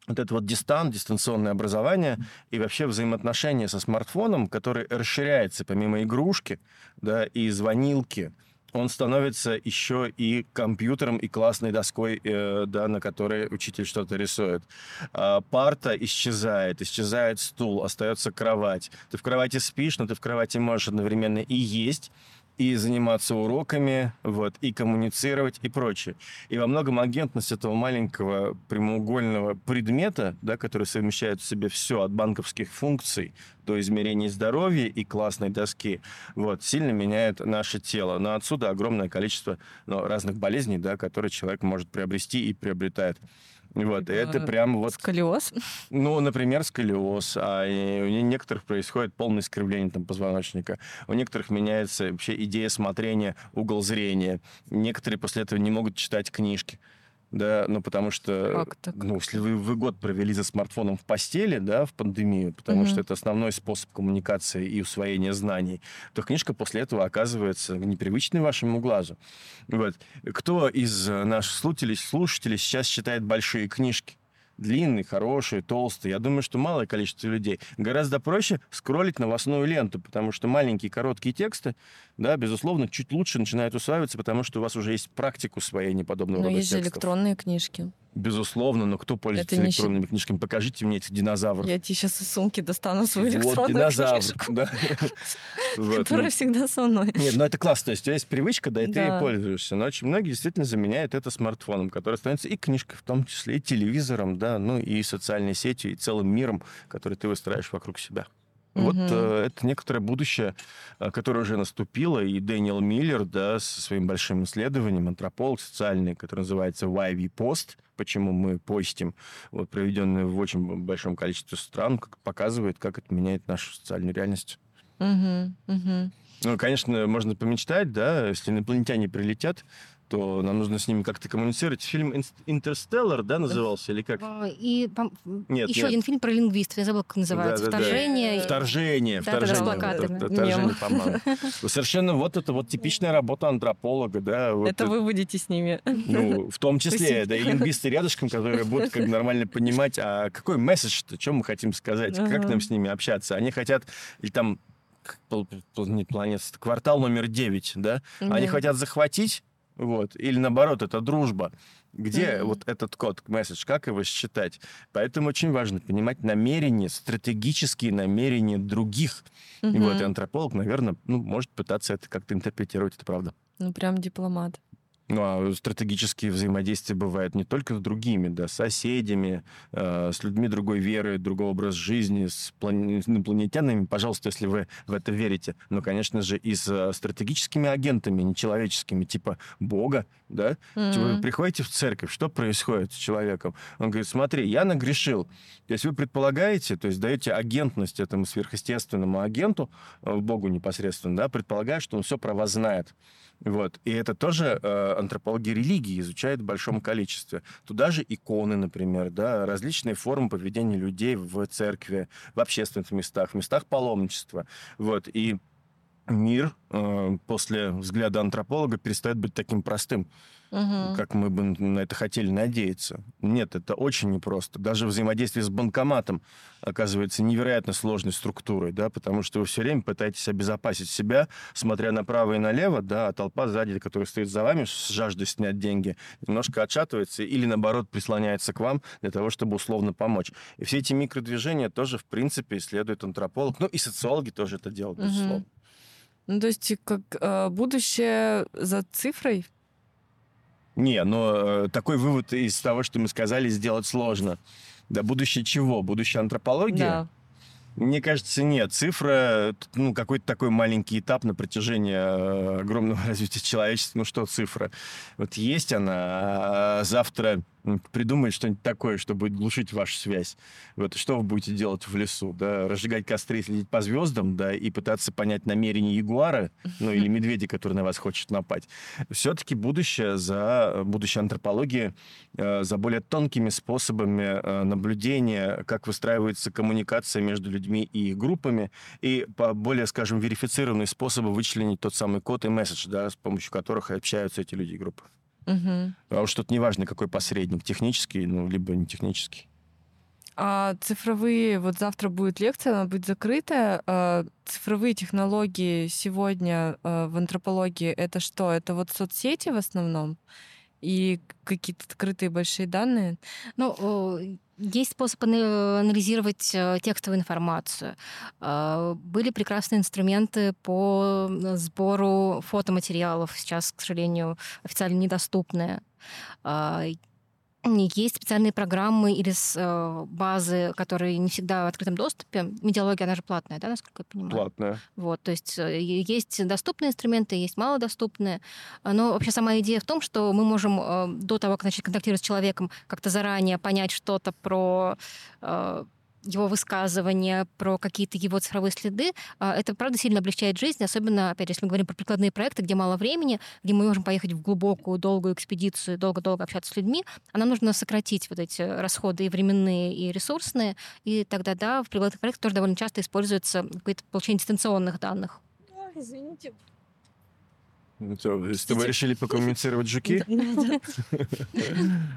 вот это вот дистант, дистанционное образование и вообще взаимоотношения со смартфоном, который расширяется помимо игрушки да, и звонилки, он становится еще и компьютером и классной доской, э, да, на которой учитель что-то рисует. Э, парта исчезает, исчезает стул, остается кровать. Ты в кровати спишь, но ты в кровати можешь одновременно и есть, и заниматься уроками, вот, и коммуницировать, и прочее. И во многом агентность этого маленького прямоугольного предмета, да, который совмещает в себе все от банковских функций до измерений здоровья и классной доски, вот, сильно меняет наше тело. Но отсюда огромное количество ну, разных болезней, да, которые человек может приобрести и приобретает. Вот, и это прям вот... Сколиоз? Ну, например, сколиоз. А у некоторых происходит полное искривление там, позвоночника. У некоторых меняется вообще идея смотрения, угол зрения. Некоторые после этого не могут читать книжки да, ну потому что, как так? ну если вы, вы год провели за смартфоном в постели, да, в пандемию, потому угу. что это основной способ коммуникации и усвоения знаний, то книжка после этого оказывается непривычной вашему глазу. Вот. Кто из наших слушателей, слушателей сейчас читает большие книжки? Длинный, хороший, толстый. Я думаю, что малое количество людей. Гораздо проще скроллить новостную ленту, потому что маленькие короткие тексты, да, безусловно, чуть лучше начинают усваиваться, потому что у вас уже есть практика усвоения подобного Но рода есть текстов. же электронные книжки. Безусловно, но кто пользуется Это электронными не... книжками? Покажите мне этих динозавров. Я тебе сейчас из сумки достану свою вот, электронную динозавр, книжку, да. [LAUGHS] которая всегда со мной. Нет, ну это классно. То есть у тебя есть привычка, да, и ты ей пользуешься. Но очень многие действительно заменяют это смартфоном, который становится и книжкой, в том числе и телевизором, да, ну и социальной сетью, и целым миром, который ты выстраиваешь вокруг себя. Вот э, это некоторое будущее, э, которое уже наступило, и Дэниел Миллер, да, со своим большим исследованием, антрополог социальный, который называется Why We Post, почему мы постим, вот, проведенный в очень большом количестве стран, как- показывает, как это меняет нашу социальную реальность. Мгм, мгм. Ну, конечно, можно помечтать, да, если инопланетяне прилетят, то нам нужно с ними как-то коммуницировать. Фильм «Инс- «Интерстеллар», да, назывался, или как? А, И Нет, еще нет. один фильм про лингвистов, я забыла, как называется. Вторжение. Вторжение, Да, да, вторжение. это, вторжение, Мем. по-моему. [LAUGHS] Совершенно вот это вот типичная работа антрополога, да. вот Это вы будете с ними. Ну, в том числе, Спасибо. да, и лингвисты рядышком, которые будут как нормально понимать, а какой месседж-то, что мы хотим сказать, как Ага. нам с ними общаться. Они хотят, или там, как не планета, квартал номер 9, да, они Мгм. хотят захватить, вот, или наоборот, это дружба. Где Мгм. вот этот код, месседж, как его считать? Поэтому очень важно понимать намерения, стратегические намерения других. И Мгм. вот и антрополог, наверное, ну, может пытаться это как-то интерпретировать, это правда. Ну, прям дипломат. Ну, а стратегические взаимодействия бывают не только с другими, да, с соседями, э, с людьми другой веры, другого образа жизни, с с инопланетянами, пожалуйста, если вы в это верите. Но, конечно же, и с э, стратегическими агентами, нечеловеческими, типа Бога, да. Типа Вы приходите в церковь, что происходит с человеком? Он говорит, смотри, я нагрешил. То есть вы предполагаете, то есть даете агентность этому сверхъестественному агенту, э, Богу непосредственно, да, предполагая, что он все про вас знает. Вот. И это тоже э, антропология религии изучает в большом количестве. Туда же иконы, например, да, различные формы поведения людей в церкви, в общественных местах, в местах паломничества. Вот. И мир э, после взгляда антрополога перестает быть таким простым, Мгм. как мы бы на это хотели надеяться. Нет, это очень непросто. Даже взаимодействие с банкоматом оказывается невероятно сложной структурой, да, потому что вы все время пытаетесь обезопасить себя, смотря направо и налево, да, а толпа сзади, которая стоит за вами с жаждой снять деньги, немножко отшатывается или, наоборот, прислоняется к вам для того, чтобы условно помочь. И все эти микродвижения тоже, в принципе, исследует антрополог. Ну, и социологи тоже это делают, Мгм. безусловно. Ну, то есть, как э, будущее за цифрой? Не, но э, такой вывод из того, что мы сказали, сделать сложно. Да будущее чего? Будущее антропологии? Да. Мне кажется, нет. Цифра, ну, какой-то такой маленький этап на протяжении э, огромного [LAUGHS] развития человечества. Ну, что цифра? Вот есть она, а завтра м, придумает что-нибудь такое, что будет глушить вашу связь. Вот что вы будете делать в лесу? Да? Разжигать костры, следить по звездам, да, и пытаться понять намерения ягуара, ну, или [LAUGHS] медведя, который на вас хочет напасть. Все-таки будущее за будущее антропологии, э, за более тонкими способами э, наблюдения, как выстраивается коммуникация между людьми и их группами, и по более, скажем, верифицированные способы вычленить тот самый код и месседж, да, с помощью которых общаются эти люди и группы. Мгм. А уж тут неважно, какой посредник, технический, ну, либо не технический. А цифровые, вот завтра будет лекция, она будет закрытая. А цифровые технологии сегодня э, в антропологии это что? Это вот соцсети в основном? И какие-то открытые большие данные? Ну, Есть способ ана- анализировать э, текстовую информацию. Э, Были прекрасные инструменты по э, сбору фотоматериалов, сейчас, к сожалению, официально недоступные. Есть специальные программы или с- э, базы, которые не всегда в открытом доступе. Медиалогия, она же платная, да, насколько я понимаю? Платная. Вот, то есть э, есть доступные инструменты, есть малодоступные. А, Но вообще сама идея в том, что мы можем э, до того, как начать контактировать с человеком, как-то заранее понять что-то про его высказывания, про какие-то его цифровые следы, а, это, правда, сильно облегчает жизнь, особенно, опять же, если мы говорим про прикладные проекты, где мало времени, где мы можем поехать в глубокую, долгую экспедицию, долго-долго общаться с людьми, а нам нужно сократить вот эти расходы и временные, и ресурсные, и тогда, да, в прикладных проектах тоже довольно часто используется какое-то получение дистанционных данных. Извините. Ну, то, Если вы решили [LAUGHS] покоммуницировать жуки, [LAUGHS]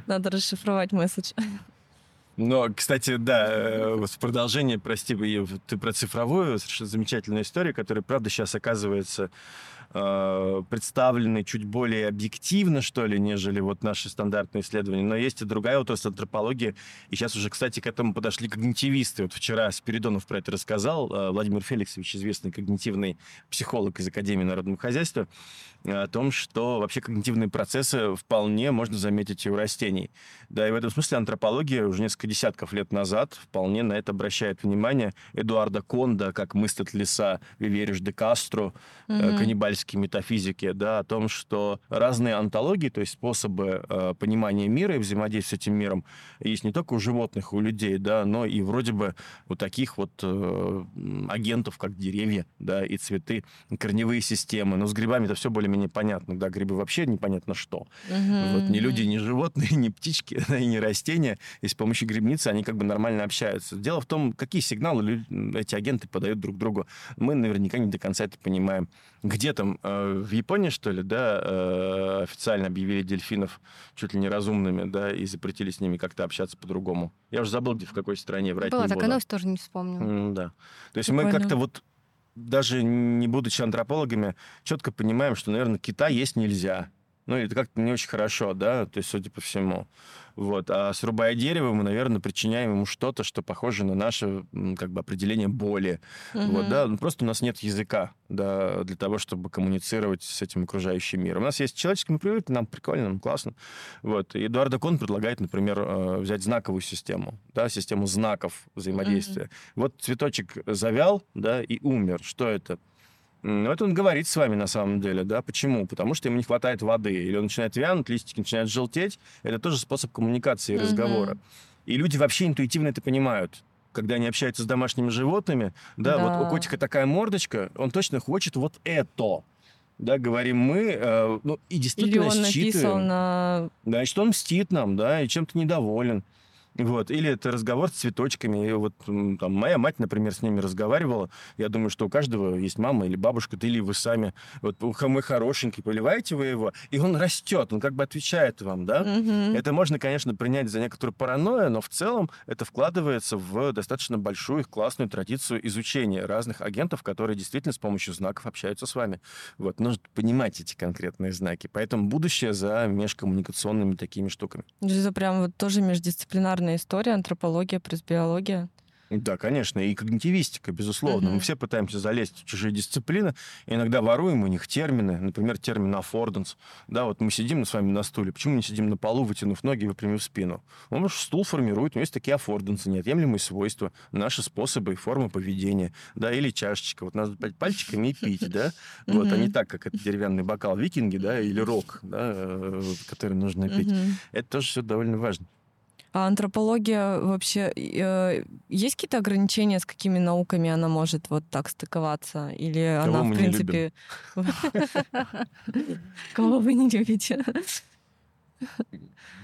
Надо расшифровать месседж. Но, кстати, да, э, в продолжение, прости, ты про цифровую, совершенно замечательная история, которая, правда, сейчас оказывается э, представленной чуть более объективно, что ли, нежели вот наши стандартные исследования. Но есть и другая отрасль антропологии. И сейчас уже, кстати, к этому подошли когнитивисты. Вот вчера Спиридонов про это рассказал. э, Владимир Феликсович, известный когнитивный психолог из Академии народного хозяйства, о том, что вообще когнитивные процессы вполне можно заметить и у растений. Да, и в этом смысле антропология уже несколько десятков лет назад вполне на это обращает внимание. Эдуарда Конда, как мыслит леса, Вивериш де Кастро, э, Мгм. каннибальские метафизики, да, о том, что разные антологии, то есть способы э, понимания мира и взаимодействия с этим миром, есть не только у животных, у людей, да, но и вроде бы у таких вот э, агентов, как деревья, да, и цветы, корневые системы. Но с грибами это все более-менее понятно, да, грибы вообще непонятно что. Вот ни люди, ни животные, [LAUGHS] ни птички, да, и ни растения. И с помощью грибницы они как бы нормально общаются. Дело в том, какие сигналы лю- эти агенты подают друг другу. Мы наверняка не до конца это понимаем. Где там, э, в Японии, что ли, да, э, официально объявили дельфинов чуть ли не разумными, да, и запретили с ними как-то общаться по-другому. Я уже забыл, где, в какой стране, врать Была не такая буду. новость, тоже не вспомнила. М, Да. То есть мы Прикольно. как-то вот даже не будучи антропологами, четко понимаем, что, наверное, кита есть нельзя. Ну, это как-то не очень хорошо, да, то есть, судя по всему. Вот. А срубая дерево, мы, наверное, причиняем ему что-то, что похоже на наше как бы определение боли. Вот, да, ну, просто у нас нет языка, да, для того, чтобы коммуницировать с этим окружающим миром. У нас есть человеческий, мы привыкли, нам прикольно, нам классно. Вот. И Эдуард Кон предлагает, например, э, взять знаковую систему, да, систему знаков взаимодействия. Вот цветочек завял, да, и умер. Что это? Ну, это он говорит с вами на самом деле, да. Почему? Потому что ему не хватает воды. Или он начинает вянуть, листики начинают желтеть. Это тоже способ коммуникации и разговора. И люди вообще интуитивно это понимают. Когда они общаются с домашними животными, да, вот у Да. котика такая мордочка, он точно хочет вот это. Да, говорим мы, э, ну, и Или действительно он написал считываем. на... Да, и что он мстит нам, да, и чем-то недоволен. Вот. Или это разговор с цветочками. И вот там, моя мать, например, с ними разговаривала. Я думаю, что у каждого есть мама или бабушка, да или вы сами. Вот «Ух, мой хорошенький, поливаете вы его, и он растет, он как бы отвечает вам, да? Мгм. Это можно, конечно, принять за некоторую паранойю, но в целом это вкладывается в достаточно большую классную традицию изучения разных агентов, которые действительно с помощью знаков общаются с вами. Вот, нужно понимать эти конкретные знаки. Поэтому будущее за межкоммуникационными такими штуками. Это прям вот тоже междисциплинарная история, антропология плюс биология. Да, конечно, и когнитивистика, безусловно. Мгм. Мы все пытаемся залезть в чужие дисциплины, и иногда воруем у них термины, например, термин аффорданс. Да, вот мы сидим с вами на стуле, почему не сидим на полу, вытянув ноги и выпрямив спину? Он же стул формирует, у него есть такие аффордансы, неотъемлемые свойства, наши способы и формы поведения, да, или чашечка, вот надо пальчиками и пить, да, [LAUGHS] вот, а не так, как это деревянный бокал викинги, да, или рок, да, э, который нужно пить. Это тоже все довольно важно. А антропология вообще... э, есть какие-то ограничения, с какими науками она может вот так стыковаться? Или Кого она, мы в принципе... [LAUGHS] Кого вы не любите?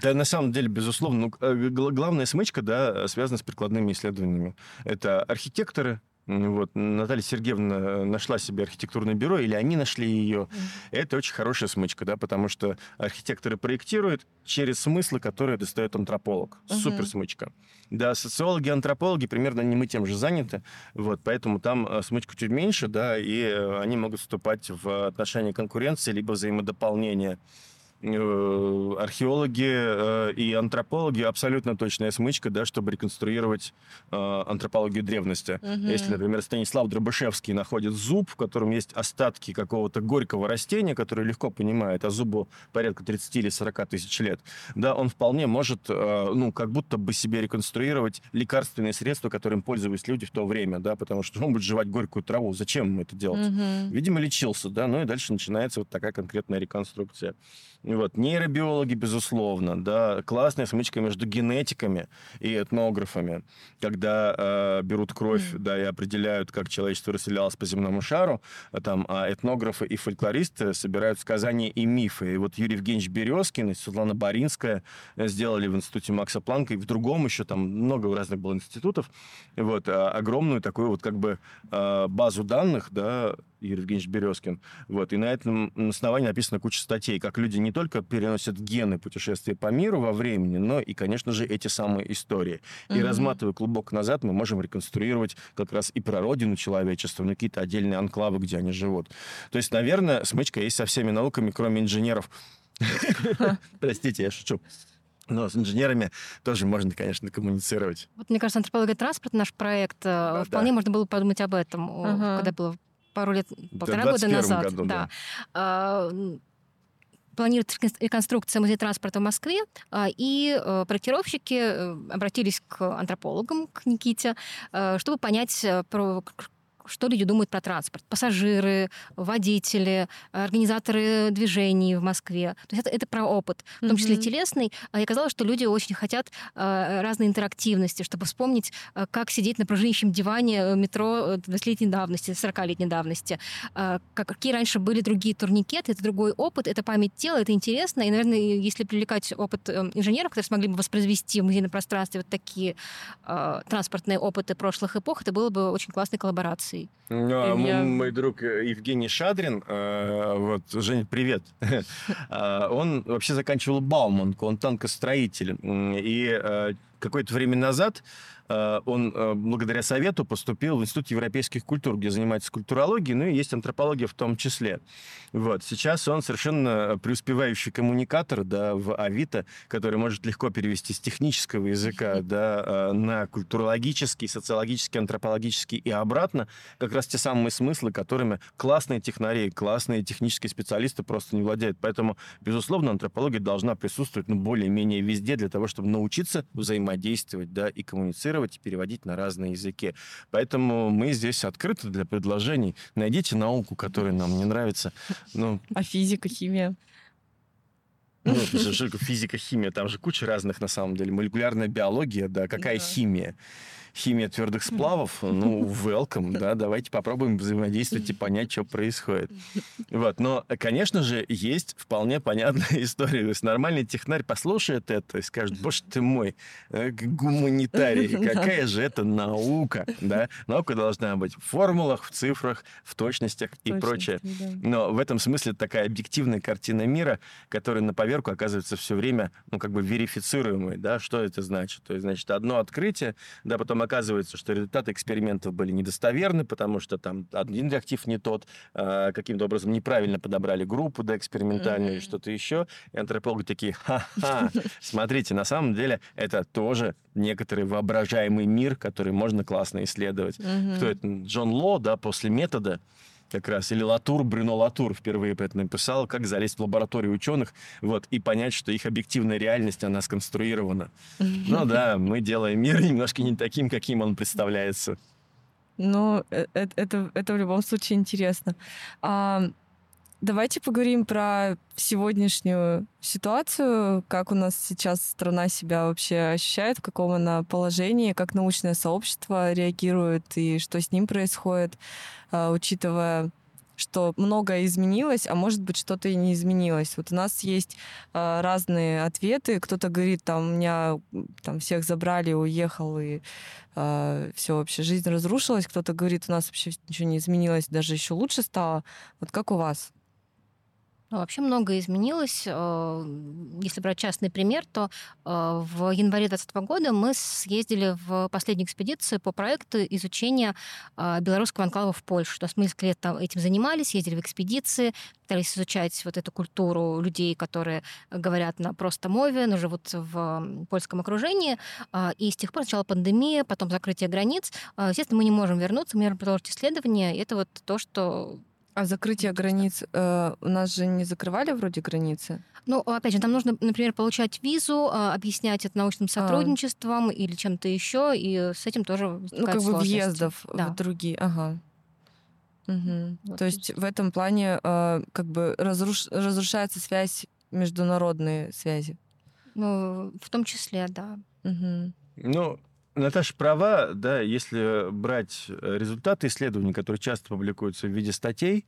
Да, на самом деле, безусловно, ну, э, гла- главная смычка, да, связана с прикладными исследованиями. Это архитекторы, вот, Наталья Сергеевна э, нашла себе архитектурное бюро, или они нашли ее. Это очень хорошая смычка, да, потому что архитекторы проектируют через смыслы, которые достает антрополог. Мгм. Супер смычка. Да, социологи, антропологи примерно не мы тем же заняты, вот, поэтому там э, смычка чуть меньше, да, и э, они могут вступать в отношения конкуренции либо взаимодополнения. Э, археологи э, и антропологи абсолютно точная смычка, да, чтобы реконструировать э, антропологию древности. Мгм. Если, например, Станислав Дробышевский находит зуб, в котором есть остатки какого-то горького растения, которое легко понимает, а зубу порядка 30 или 40 тысяч лет, да, он вполне может, ну, как будто бы себе реконструировать лекарственные средства, которым пользовались люди в то время, да, потому что он будет жевать горькую траву. Зачем ему это делать? Мгм. Видимо, лечился, да, ну и дальше начинается вот такая конкретная реконструкция. И Вот, нейробиологи, безусловно, да, классная смычка между генетиками и этнографами, когда э, берут кровь, Мгм. да, и определяют, как человечество расселялось по земному шару, а там, а этнографы и фольклористы собирают сказания и мифы. И вот Юрий Евгеньевич Березкин и Светлана Баринская э, сделали в институте Макса Планка и в другом еще там много разных было институтов, вот, а, огромную такую вот как бы а, базу данных, да, Юрий Евгеньевич Березкин, вот, и на этом основании написана куча статей, как люди не только переносят гены путешествия по миру во времени, но и, конечно же, эти самые истории. И Мгм. разматывая клубок назад, мы можем реконструировать как раз и прародину человечества, ну, какие-то отдельные анклавы, где они живут. То есть, наверное, смычка есть со всеми науками, кроме инженеров. [LAUGHS] Простите, я шучу. Но с инженерами тоже можно, конечно, коммуницировать. Вот, мне кажется, антропология транспорта, наш проект, э, Да, вполне да. можно было подумать об этом, Ага. когда было пару лет, полтора в года 21 назад. году, да. А, м, Планируется рекон- реконструкция музея транспорта в Москве, а, и э, проектировщики э, обратились к антропологам, к Никите, э, чтобы понять, что люди думают про транспорт. Пассажиры, водители, организаторы движений в Москве. То есть это, это про опыт, в том числе Мгм. телесный. А, И оказалось, что люди очень хотят э, разной интерактивности, чтобы вспомнить, э, как сидеть на пружинищем диване э, метро э, 20-летней давности, 40-летней давности. Э, как- Какие раньше были другие турникеты, это другой опыт, это память тела, это интересно. И, наверное, если привлекать опыт э, инженеров, которые смогли бы воспроизвести в музейном пространстве вот такие э, транспортные опыты прошлых эпох, это было бы очень классной коллаборацией. А, м- Я- Мой друг э, Евгений Шадрин, э, вот, Жень, привет. А, [LAUGHS] Он вообще заканчивал Бауманку, он танкостроитель. И э, какое-то время назад э, он э, благодаря совету поступил в Институт европейских культур, где занимается культурологией, ну и есть антропология в том числе. Вот. Сейчас он совершенно преуспевающий коммуникатор да, в Авито, который может легко перевести с технического языка да, э, на культурологический, социологический, антропологический и обратно как раз те самые смыслы, которыми классные технари, классные технические специалисты просто не владеют. Поэтому, безусловно, антропология должна присутствовать ну, более-менее везде для того, чтобы научиться взаимодействовать да, и коммуницировать, и переводить на разные языки. Поэтому мы здесь открыты для предложений. Найдите науку, которая нам не нравится. Ну, А физика, химия? ну, физика, химия, там же куча разных на самом деле. Молекулярная биология, да, какая Да. химия? Химия твердых сплавов, ну, welcome, да, давайте попробуем взаимодействовать и понять, что происходит. Вот, но, конечно же, есть вполне понятная [LAUGHS] история. То есть нормальный технарь послушает это и скажет, боже ты мой, э, гуманитарий, [LAUGHS] какая же это наука, да? Наука должна быть в формулах, в цифрах, в точностях и Точно, прочее. да. Но в этом смысле такая объективная картина мира, которая на поверку оказывается все время, ну, как бы верифицируемой, да, что это значит? То есть, значит, одно открытие, да, потом оказывается, что результаты экспериментов были недостоверны, потому что там один реактив не тот, а, каким-то образом неправильно подобрали группу, да, экспериментальную или Мгм. что-то еще, и антропологи такие, ха-ха, [LAUGHS] смотрите, на самом деле это тоже некоторый воображаемый мир, который можно классно исследовать. Мгм. Кто это? Джон Ло, да, после метода как раз, или Латур, Брюно Латур впервые про это написал, как залезть в лабораторию ученых, вот, и понять, что их объективная реальность, она сконструирована. [LAUGHS] Ну да, мы делаем мир немножко не таким, каким он представляется. Ну, э- э- это, это в любом случае интересно. А, давайте поговорим про сегодняшнюю ситуацию, как у нас сейчас страна себя вообще ощущает, в каком она положении, как научное сообщество реагирует и что с ним происходит, а, учитывая что многое изменилось, а может быть что-то и не изменилось. Вот у нас есть а, разные ответы. Кто-то говорит, там меня там всех забрали, уехал и все вообще жизнь разрушилась. Кто-то говорит, у нас вообще ничего не изменилось, даже еще лучше стало. Вот как у вас? Ну, вообще многое изменилось. Э, если брать частный пример, то э, в январе 2020 года мы съездили в последнюю экспедицию по проекту изучения э, белорусского анклава в Польше. То есть мы несколько лет там этим занимались, ездили в экспедиции, пытались изучать вот эту культуру людей, которые говорят на просто мове, но живут в польском окружении. И с тех пор начала пандемия, потом закрытие границ. Естественно, мы не можем вернуться, мы можем продолжить исследования. Это вот то, что а закрытие границ, э, у нас же не закрывали вроде границы? Ну, опять же, там нужно, например, получать визу, э, объяснять это научным а. сотрудничеством а. или чем-то еще, и с этим тоже Ну, как бы въездов да. в другие, ага. Угу. Вот То есть в этом плане э, как бы разруш... разрушается связь, международные связи? Ну, в том числе, да. Угу. Ну, Наташа права, да, если брать э, результаты исследований, которые часто публикуются в виде статей,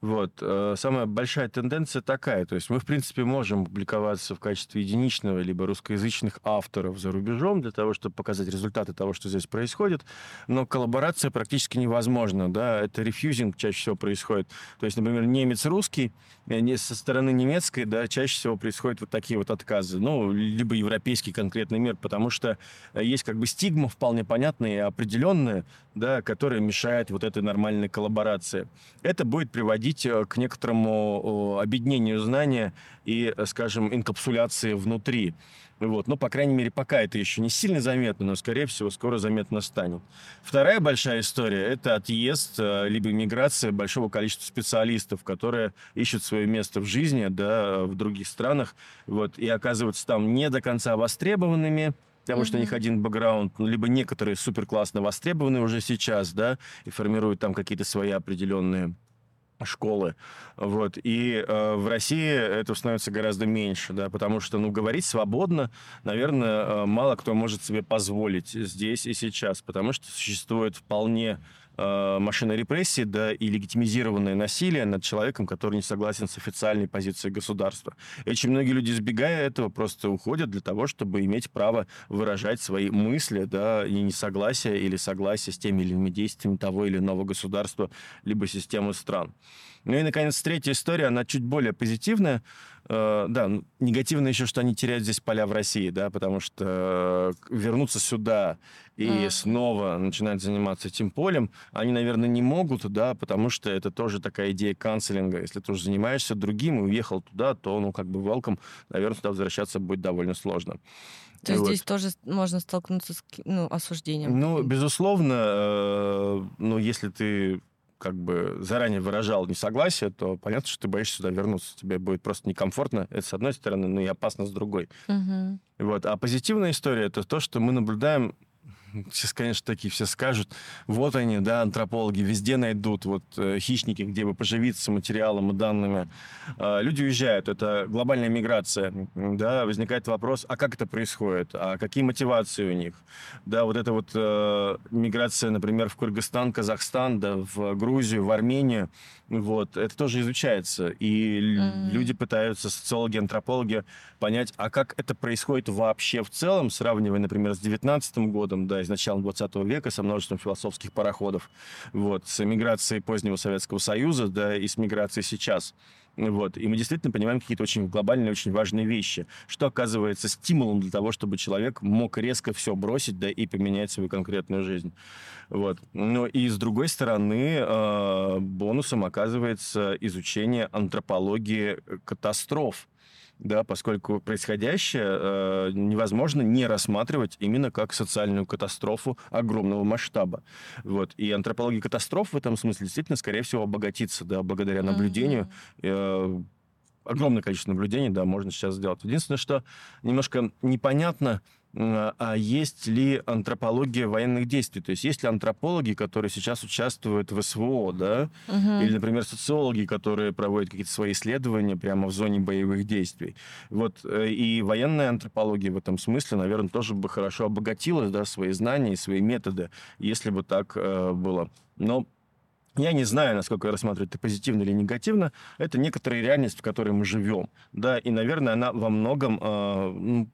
вот. Э, самая большая тенденция такая. То есть мы, в принципе, можем публиковаться в качестве единичного либо русскоязычных авторов за рубежом для того, чтобы показать результаты того, что здесь происходит. Но коллаборация практически невозможна. Да? Это рефьюзинг чаще всего происходит. То есть, например, немец-русский, э, со стороны немецкой, да, чаще всего происходят вот такие вот отказы. Ну, либо европейский конкретный мир, потому что э, есть как бы стигма вполне понятная и определенная, да, которая мешает вот этой нормальной коллаборации. Это будет приводить э, к некоторому объединению знания и, э, скажем, инкапсуляции внутри. Вот. Ну, по крайней мере, пока это еще не сильно заметно, но, скорее всего, скоро заметно станет. Вторая большая история – это отъезд, э, либо миграция большого количества специалистов, которые ищут свое место в жизни, да, в других странах, вот, и оказываются там не до конца востребованными, потому mm-hmm. что у них один бэкграунд, ну, либо некоторые супер классно востребованы уже сейчас, да, и формируют там какие-то свои определенные школы. Вот. И э, в России это становится гораздо меньше, да, потому что, ну, говорить свободно, наверное, э, мало кто может себе позволить здесь и сейчас, потому что существует вполне машина репрессии, да, и легитимизированное насилие над человеком, который не согласен с официальной позицией государства. И очень многие люди, избегая этого, просто уходят для того, чтобы иметь право выражать свои мысли, да, и несогласие или согласие с теми или иными действиями того или иного государства, либо системы стран. Ну и, наконец, третья история, она чуть более позитивная. Э, да, негативно еще, что они теряют здесь поля в России, да, потому что э, вернуться сюда и mm. снова начинать заниматься этим полем, они, наверное, не могут, да, потому что это тоже такая идея канцелинга. Если ты уже занимаешься другим и уехал туда, то, ну, как бы, welcome, наверное, туда возвращаться будет довольно сложно. То есть вот. здесь тоже можно столкнуться с ну, осуждением? Ну, безусловно, э, ну, если ты как бы заранее выражал несогласие, то понятно, что ты боишься сюда вернуться. Тебе будет просто некомфортно. Это с одной стороны, но и опасно с другой. Угу. Вот. А позитивная история это то, что мы наблюдаем [LAUGHS] сейчас, конечно, такие все скажут, вот они, да, антропологи везде найдут вот э, хищники, где бы поживиться материалом и данными. Э, люди уезжают, это глобальная миграция, да, возникает вопрос, а как это происходит, а какие мотивации у них, да, вот эта вот э, миграция, например, в Кыргызстан, Казахстан, да, в Грузию, в Армению, вот, это тоже изучается, и mm-hmm. люди пытаются, социологи, антропологи, понять, а как это происходит вообще в целом, сравнивая, например, с 19 годом, да, из начала 20 века, со множеством философских пароходов, вот, с миграцией позднего Советского Союза, да, и с миграцией сейчас. Вот. И мы действительно понимаем какие-то очень глобальные, очень важные вещи, что оказывается стимулом для того, чтобы человек мог резко все бросить да, и поменять свою конкретную жизнь. Вот. Но и с другой стороны, э, бонусом оказывается изучение антропологии катастроф да, поскольку происходящее э, невозможно не рассматривать именно как социальную катастрофу огромного масштаба. Вот. И антропология катастроф в этом смысле действительно, скорее всего, обогатится, да, благодаря наблюдению. Mm-hmm. Э, огромное количество наблюдений, да, можно сейчас сделать. Единственное, что немножко непонятно, а есть ли антропология военных действий? То есть есть ли антропологи, которые сейчас участвуют в СВО, да? Угу. Или, например, социологи, которые проводят какие-то свои исследования прямо в зоне боевых действий. Вот э, и военная антропология в этом смысле, наверное, тоже бы хорошо обогатила да, свои знания и свои методы, если бы так э, было. Но я не знаю, насколько рассматривать это позитивно или негативно. Это некоторая реальность, в которой мы живем. Да, и, наверное, она во многом э,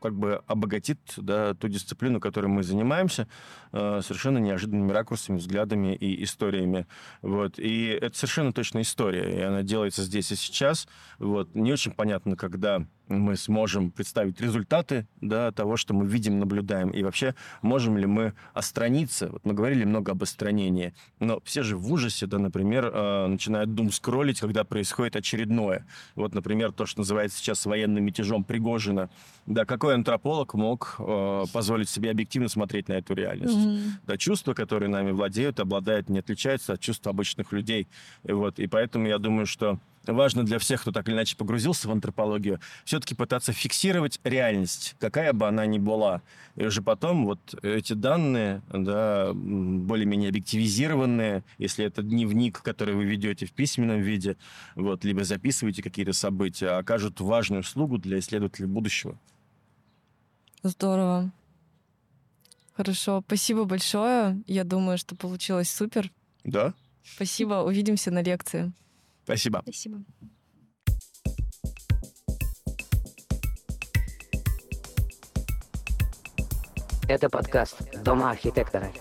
как бы обогатит да, ту дисциплину, которой мы занимаемся, э, совершенно неожиданными ракурсами, взглядами и историями. Вот. И это совершенно точно история, и она делается здесь и сейчас. Вот. Не очень понятно, когда мы сможем представить результаты да, того, что мы видим, наблюдаем, и вообще можем ли мы остраниться. Вот мы говорили много об остранении, но все же в ужасе, да, например, э, начинают дум скроллить, когда происходит очередное. Вот, например, то, что называется сейчас военным мятежом Пригожина. Да, какой антрополог мог э, позволить себе объективно смотреть на эту реальность? Mm-hmm. Да, чувства, которые нами владеют, обладают, не отличаются от чувств обычных людей. И, вот, и поэтому я думаю, что важно для всех, кто так или иначе погрузился в антропологию, все-таки пытаться фиксировать реальность, какая бы она ни была. И уже потом вот эти данные, да, более-менее объективизированные, если это дневник, который вы ведете в письменном виде, вот, либо записываете какие-то события, окажут важную услугу для исследователей будущего. Здорово. Хорошо, спасибо большое. Я думаю, что получилось супер. Да. Спасибо, увидимся на лекции. Спасибо. Спасибо. Это подкаст «Дома архитектора».